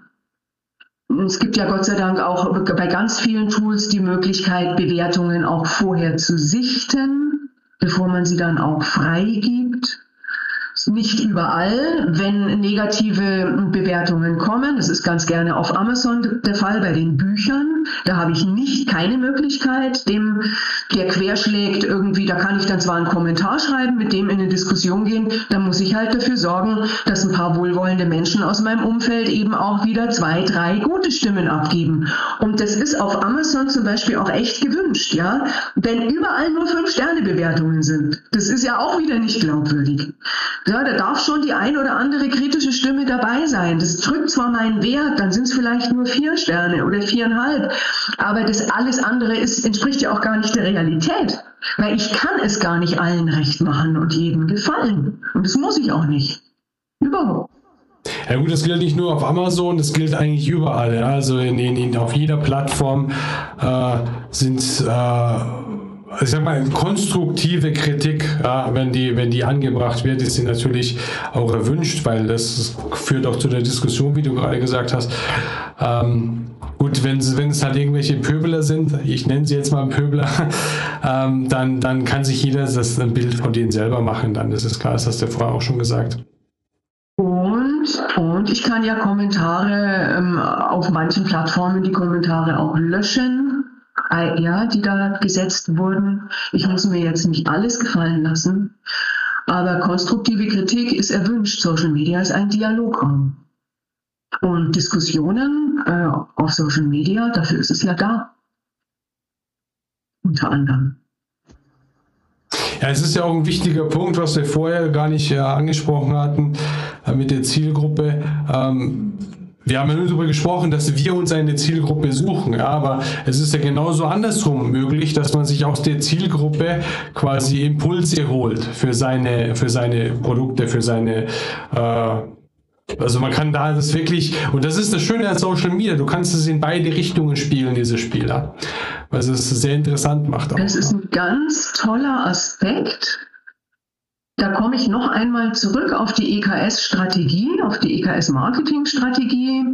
es gibt ja Gott sei Dank auch bei ganz vielen Tools die Möglichkeit, Bewertungen auch vorher zu sichten, bevor man sie dann auch freigibt nicht überall, wenn negative Bewertungen kommen. Das ist ganz gerne auf Amazon der Fall bei den Büchern. Da habe ich nicht keine Möglichkeit, dem, der querschlägt, irgendwie, da kann ich dann zwar einen Kommentar schreiben, mit dem in eine Diskussion gehen, da muss ich halt dafür sorgen, dass ein paar wohlwollende Menschen aus meinem Umfeld eben auch wieder zwei, drei gute Stimmen abgeben. Und das ist auf Amazon zum Beispiel auch echt gewünscht, ja. Wenn überall nur fünf Sterne Bewertungen sind, das ist ja auch wieder nicht glaubwürdig. Ja, da darf schon die ein oder andere kritische Stimme dabei sein. Das drückt zwar meinen Wert, dann sind es vielleicht nur vier Sterne oder viereinhalb, aber das alles andere ist, entspricht ja auch gar nicht der Realität. Weil ich kann es gar nicht allen recht machen und jedem gefallen. Und das muss ich auch nicht. Überhaupt. Ja gut, das gilt nicht nur auf Amazon, das gilt eigentlich überall. Also in, in, auf jeder Plattform äh, sind äh, ich sag mal, konstruktive Kritik, ja, wenn, die, wenn die angebracht wird, ist sie natürlich auch erwünscht, weil das führt auch zu der Diskussion, wie du gerade gesagt hast. Ähm, gut, wenn, es halt irgendwelche Pöbler sind, ich nenne sie jetzt mal Pöbler, *laughs* ähm, dann, dann kann sich jeder das ein Bild von denen selber machen, dann ist es klar, das hast du vorher auch schon gesagt. Und, und ich kann ja Kommentare ähm, auf manchen Plattformen die Kommentare auch löschen ja, die da gesetzt wurden. Ich muss mir jetzt nicht alles gefallen lassen, aber konstruktive Kritik ist erwünscht. Social Media ist ein Dialograum. Und Diskussionen äh, auf Social Media, dafür ist es ja da. Unter anderem. Ja, es ist ja auch ein wichtiger Punkt, was wir vorher gar nicht äh, angesprochen hatten äh, mit der Zielgruppe. Ähm, wir haben ja nur darüber gesprochen, dass wir uns eine Zielgruppe suchen, ja, aber es ist ja genauso andersrum möglich, dass man sich aus der Zielgruppe quasi Impulse holt für seine, für seine Produkte, für seine äh, also man kann da das wirklich, und das ist das Schöne an Social Media, du kannst es in beide Richtungen spielen, diese Spieler. Was es sehr interessant macht. Auch, das ist ein ganz toller Aspekt, da komme ich noch einmal zurück auf die EKS-Strategie, auf die EKS-Marketing-Strategie.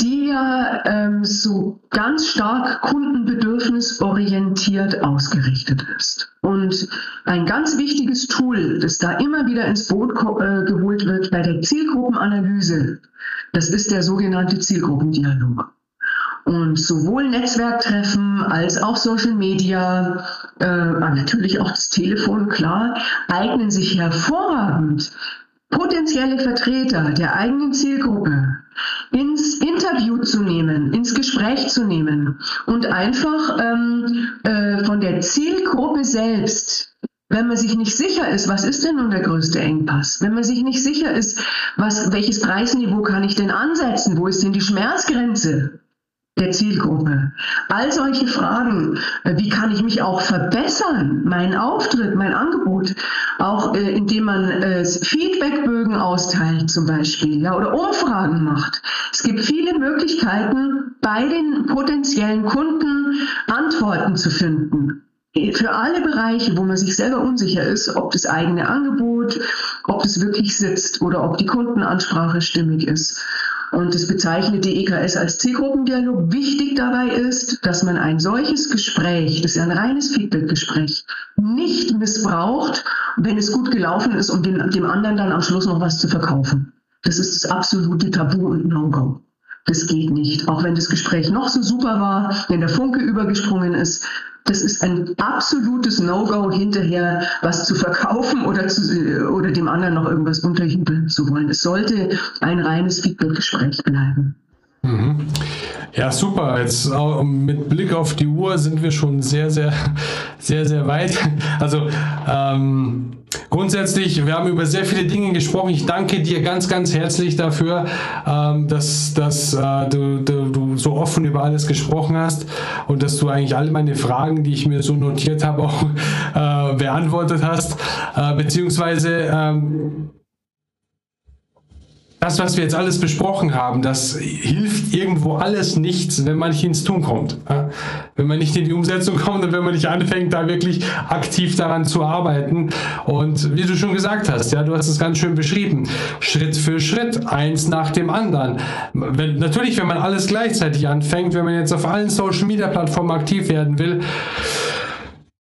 die ja ähm, so ganz stark kundenbedürfnisorientiert ausgerichtet ist. Und ein ganz wichtiges Tool, das da immer wieder ins Boot äh, geholt wird bei der Zielgruppenanalyse, das ist der sogenannte Zielgruppendialog. Und sowohl Netzwerktreffen als auch Social Media, äh, natürlich auch das Telefon, klar, eignen sich hervorragend, potenzielle Vertreter der eigenen Zielgruppe ins Interview zu nehmen, ins Gespräch zu nehmen und einfach ähm, äh, von der Zielgruppe selbst wenn man sich nicht sicher ist, was ist denn nun der größte Engpass? Wenn man sich nicht sicher ist, was, welches Preisniveau kann ich denn ansetzen? Wo ist denn die Schmerzgrenze? Der Zielgruppe. All solche Fragen, äh, wie kann ich mich auch verbessern, mein Auftritt, mein Angebot, auch äh, indem man äh, Feedbackbögen austeilt zum Beispiel ja, oder Umfragen macht. Es gibt viele Möglichkeiten, bei den potenziellen Kunden Antworten zu finden. Für alle Bereiche, wo man sich selber unsicher ist, ob das eigene Angebot, ob es wirklich sitzt oder ob die Kundenansprache stimmig ist. Und das bezeichnet die EKS als Zielgruppendialog. Wichtig dabei ist, dass man ein solches Gespräch, das ist ja ein reines Feedbackgespräch, nicht missbraucht, wenn es gut gelaufen ist, um dem, dem anderen dann am Schluss noch was zu verkaufen. Das ist das absolute Tabu und No-Go. Das geht nicht. Auch wenn das Gespräch noch so super war, wenn der Funke übergesprungen ist, das ist ein absolutes No-Go, hinterher was zu verkaufen oder, zu, oder dem anderen noch irgendwas unterjubeln zu wollen. Es sollte ein reines Feedback-Gespräch bleiben. Mhm. Ja, super. Jetzt mit Blick auf die Uhr sind wir schon sehr, sehr, *laughs* sehr, sehr weit. Also ähm, grundsätzlich, wir haben über sehr viele Dinge gesprochen. Ich danke dir ganz, ganz herzlich dafür, ähm, dass, dass äh, du, du, du, so offen über alles gesprochen hast und dass du eigentlich alle meine Fragen, die ich mir so notiert habe, auch äh, beantwortet hast. Äh, beziehungsweise ähm, das, was wir jetzt alles besprochen haben, das hilft irgendwo alles nichts, wenn man nicht ins Tun kommt. Wenn man nicht in die Umsetzung kommt und wenn man nicht anfängt, da wirklich aktiv daran zu arbeiten. Und wie du schon gesagt hast, ja, du hast es ganz schön beschrieben, Schritt für Schritt, eins nach dem anderen. Wenn, natürlich, wenn man alles gleichzeitig anfängt, wenn man jetzt auf allen Social Media Plattformen aktiv werden will,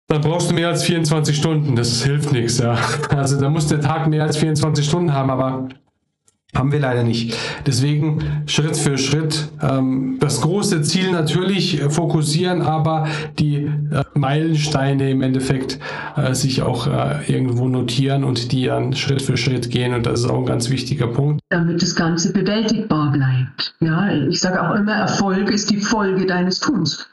dann brauchst du mehr als 24 Stunden. Das hilft nichts, ja. Also da muss der Tag mehr als 24 Stunden haben, aber haben wir leider nicht. Deswegen Schritt für Schritt ähm, das große Ziel natürlich äh, fokussieren, aber die äh, Meilensteine im Endeffekt äh, sich auch äh, irgendwo notieren und die dann Schritt für Schritt gehen. Und das ist auch ein ganz wichtiger Punkt. Damit das Ganze bewältigbar bleibt. Ja, ich sage auch immer, Erfolg ist die Folge deines Tuns.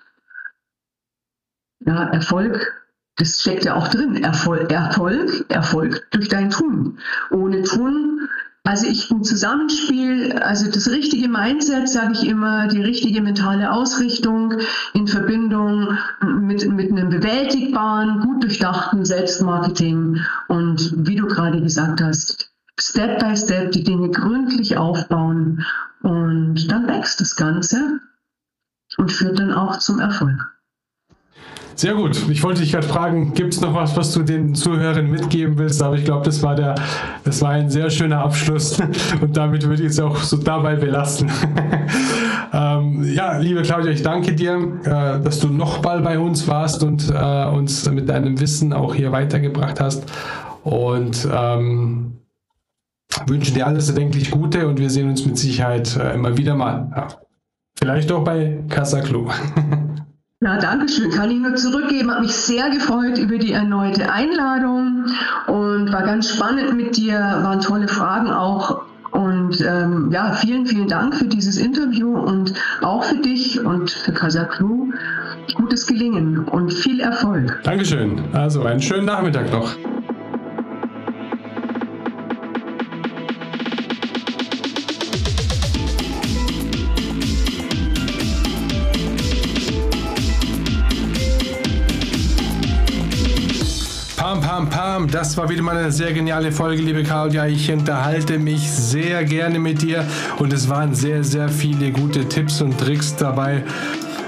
Ja, Erfolg das steckt ja auch drin. Erfolg, Erfolg, Erfolg durch dein Tun. Ohne Tun also ich im Zusammenspiel, also das richtige Mindset, sage ich immer, die richtige mentale Ausrichtung in Verbindung mit, mit einem bewältigbaren, gut durchdachten Selbstmarketing und wie du gerade gesagt hast, Step by Step die Dinge gründlich aufbauen und dann wächst das Ganze und führt dann auch zum Erfolg. Sehr gut. Ich wollte dich gerade fragen, gibt es noch was, was du den Zuhörern mitgeben willst? Aber ich glaube, das war der, das war ein sehr schöner Abschluss *laughs* und damit würde ich es auch so dabei belassen. *laughs* ähm, ja, liebe Claudia, ich danke dir, äh, dass du nochmal bei uns warst und äh, uns mit deinem Wissen auch hier weitergebracht hast. Und ähm, wünsche dir alles erdenklich Gute und wir sehen uns mit Sicherheit äh, immer wieder mal. Ja. Vielleicht auch bei Casa Clou. *laughs* Ja, danke schön. Kann ich nur zurückgeben. Hat mich sehr gefreut über die erneute Einladung und war ganz spannend mit dir. Waren tolle Fragen auch. Und ähm, ja, vielen, vielen Dank für dieses Interview und auch für dich und für Casaclu. Gutes Gelingen und viel Erfolg. Dankeschön. Also einen schönen Nachmittag noch. Das war wieder mal eine sehr geniale Folge, liebe Claudia. Ich unterhalte mich sehr gerne mit dir und es waren sehr, sehr viele gute Tipps und Tricks dabei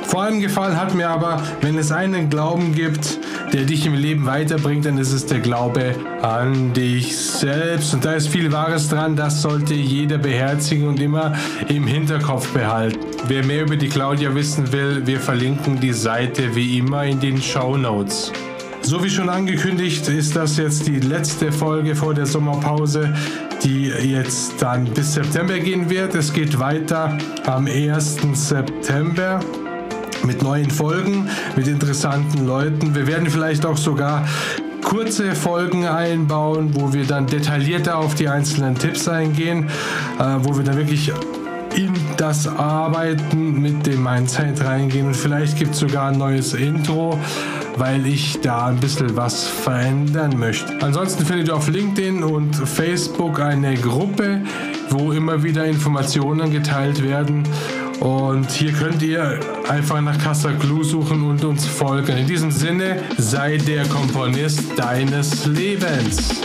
Vor allem gefallen hat mir aber, wenn es einen Glauben gibt, der dich im Leben weiterbringt, dann ist es der Glaube an dich selbst. Und da ist viel Wahres dran, das sollte jeder beherzigen und immer im Hinterkopf behalten. Wer mehr über die Claudia wissen will, wir verlinken die Seite wie immer in den Show Notes. So wie schon angekündigt, ist das jetzt die letzte Folge vor der Sommerpause, die jetzt dann bis September gehen wird. Es geht weiter am 1. September mit neuen Folgen, mit interessanten Leuten. Wir werden vielleicht auch sogar kurze Folgen einbauen, wo wir dann detaillierter auf die einzelnen Tipps eingehen, äh, wo wir dann wirklich in das Arbeiten mit dem Mindset reingehen und vielleicht gibt es sogar ein neues Intro weil ich da ein bisschen was verändern möchte. Ansonsten findet ihr auf LinkedIn und Facebook eine Gruppe, wo immer wieder Informationen geteilt werden. Und hier könnt ihr einfach nach Casa Glue suchen und uns folgen. In diesem Sinne, sei der Komponist deines Lebens.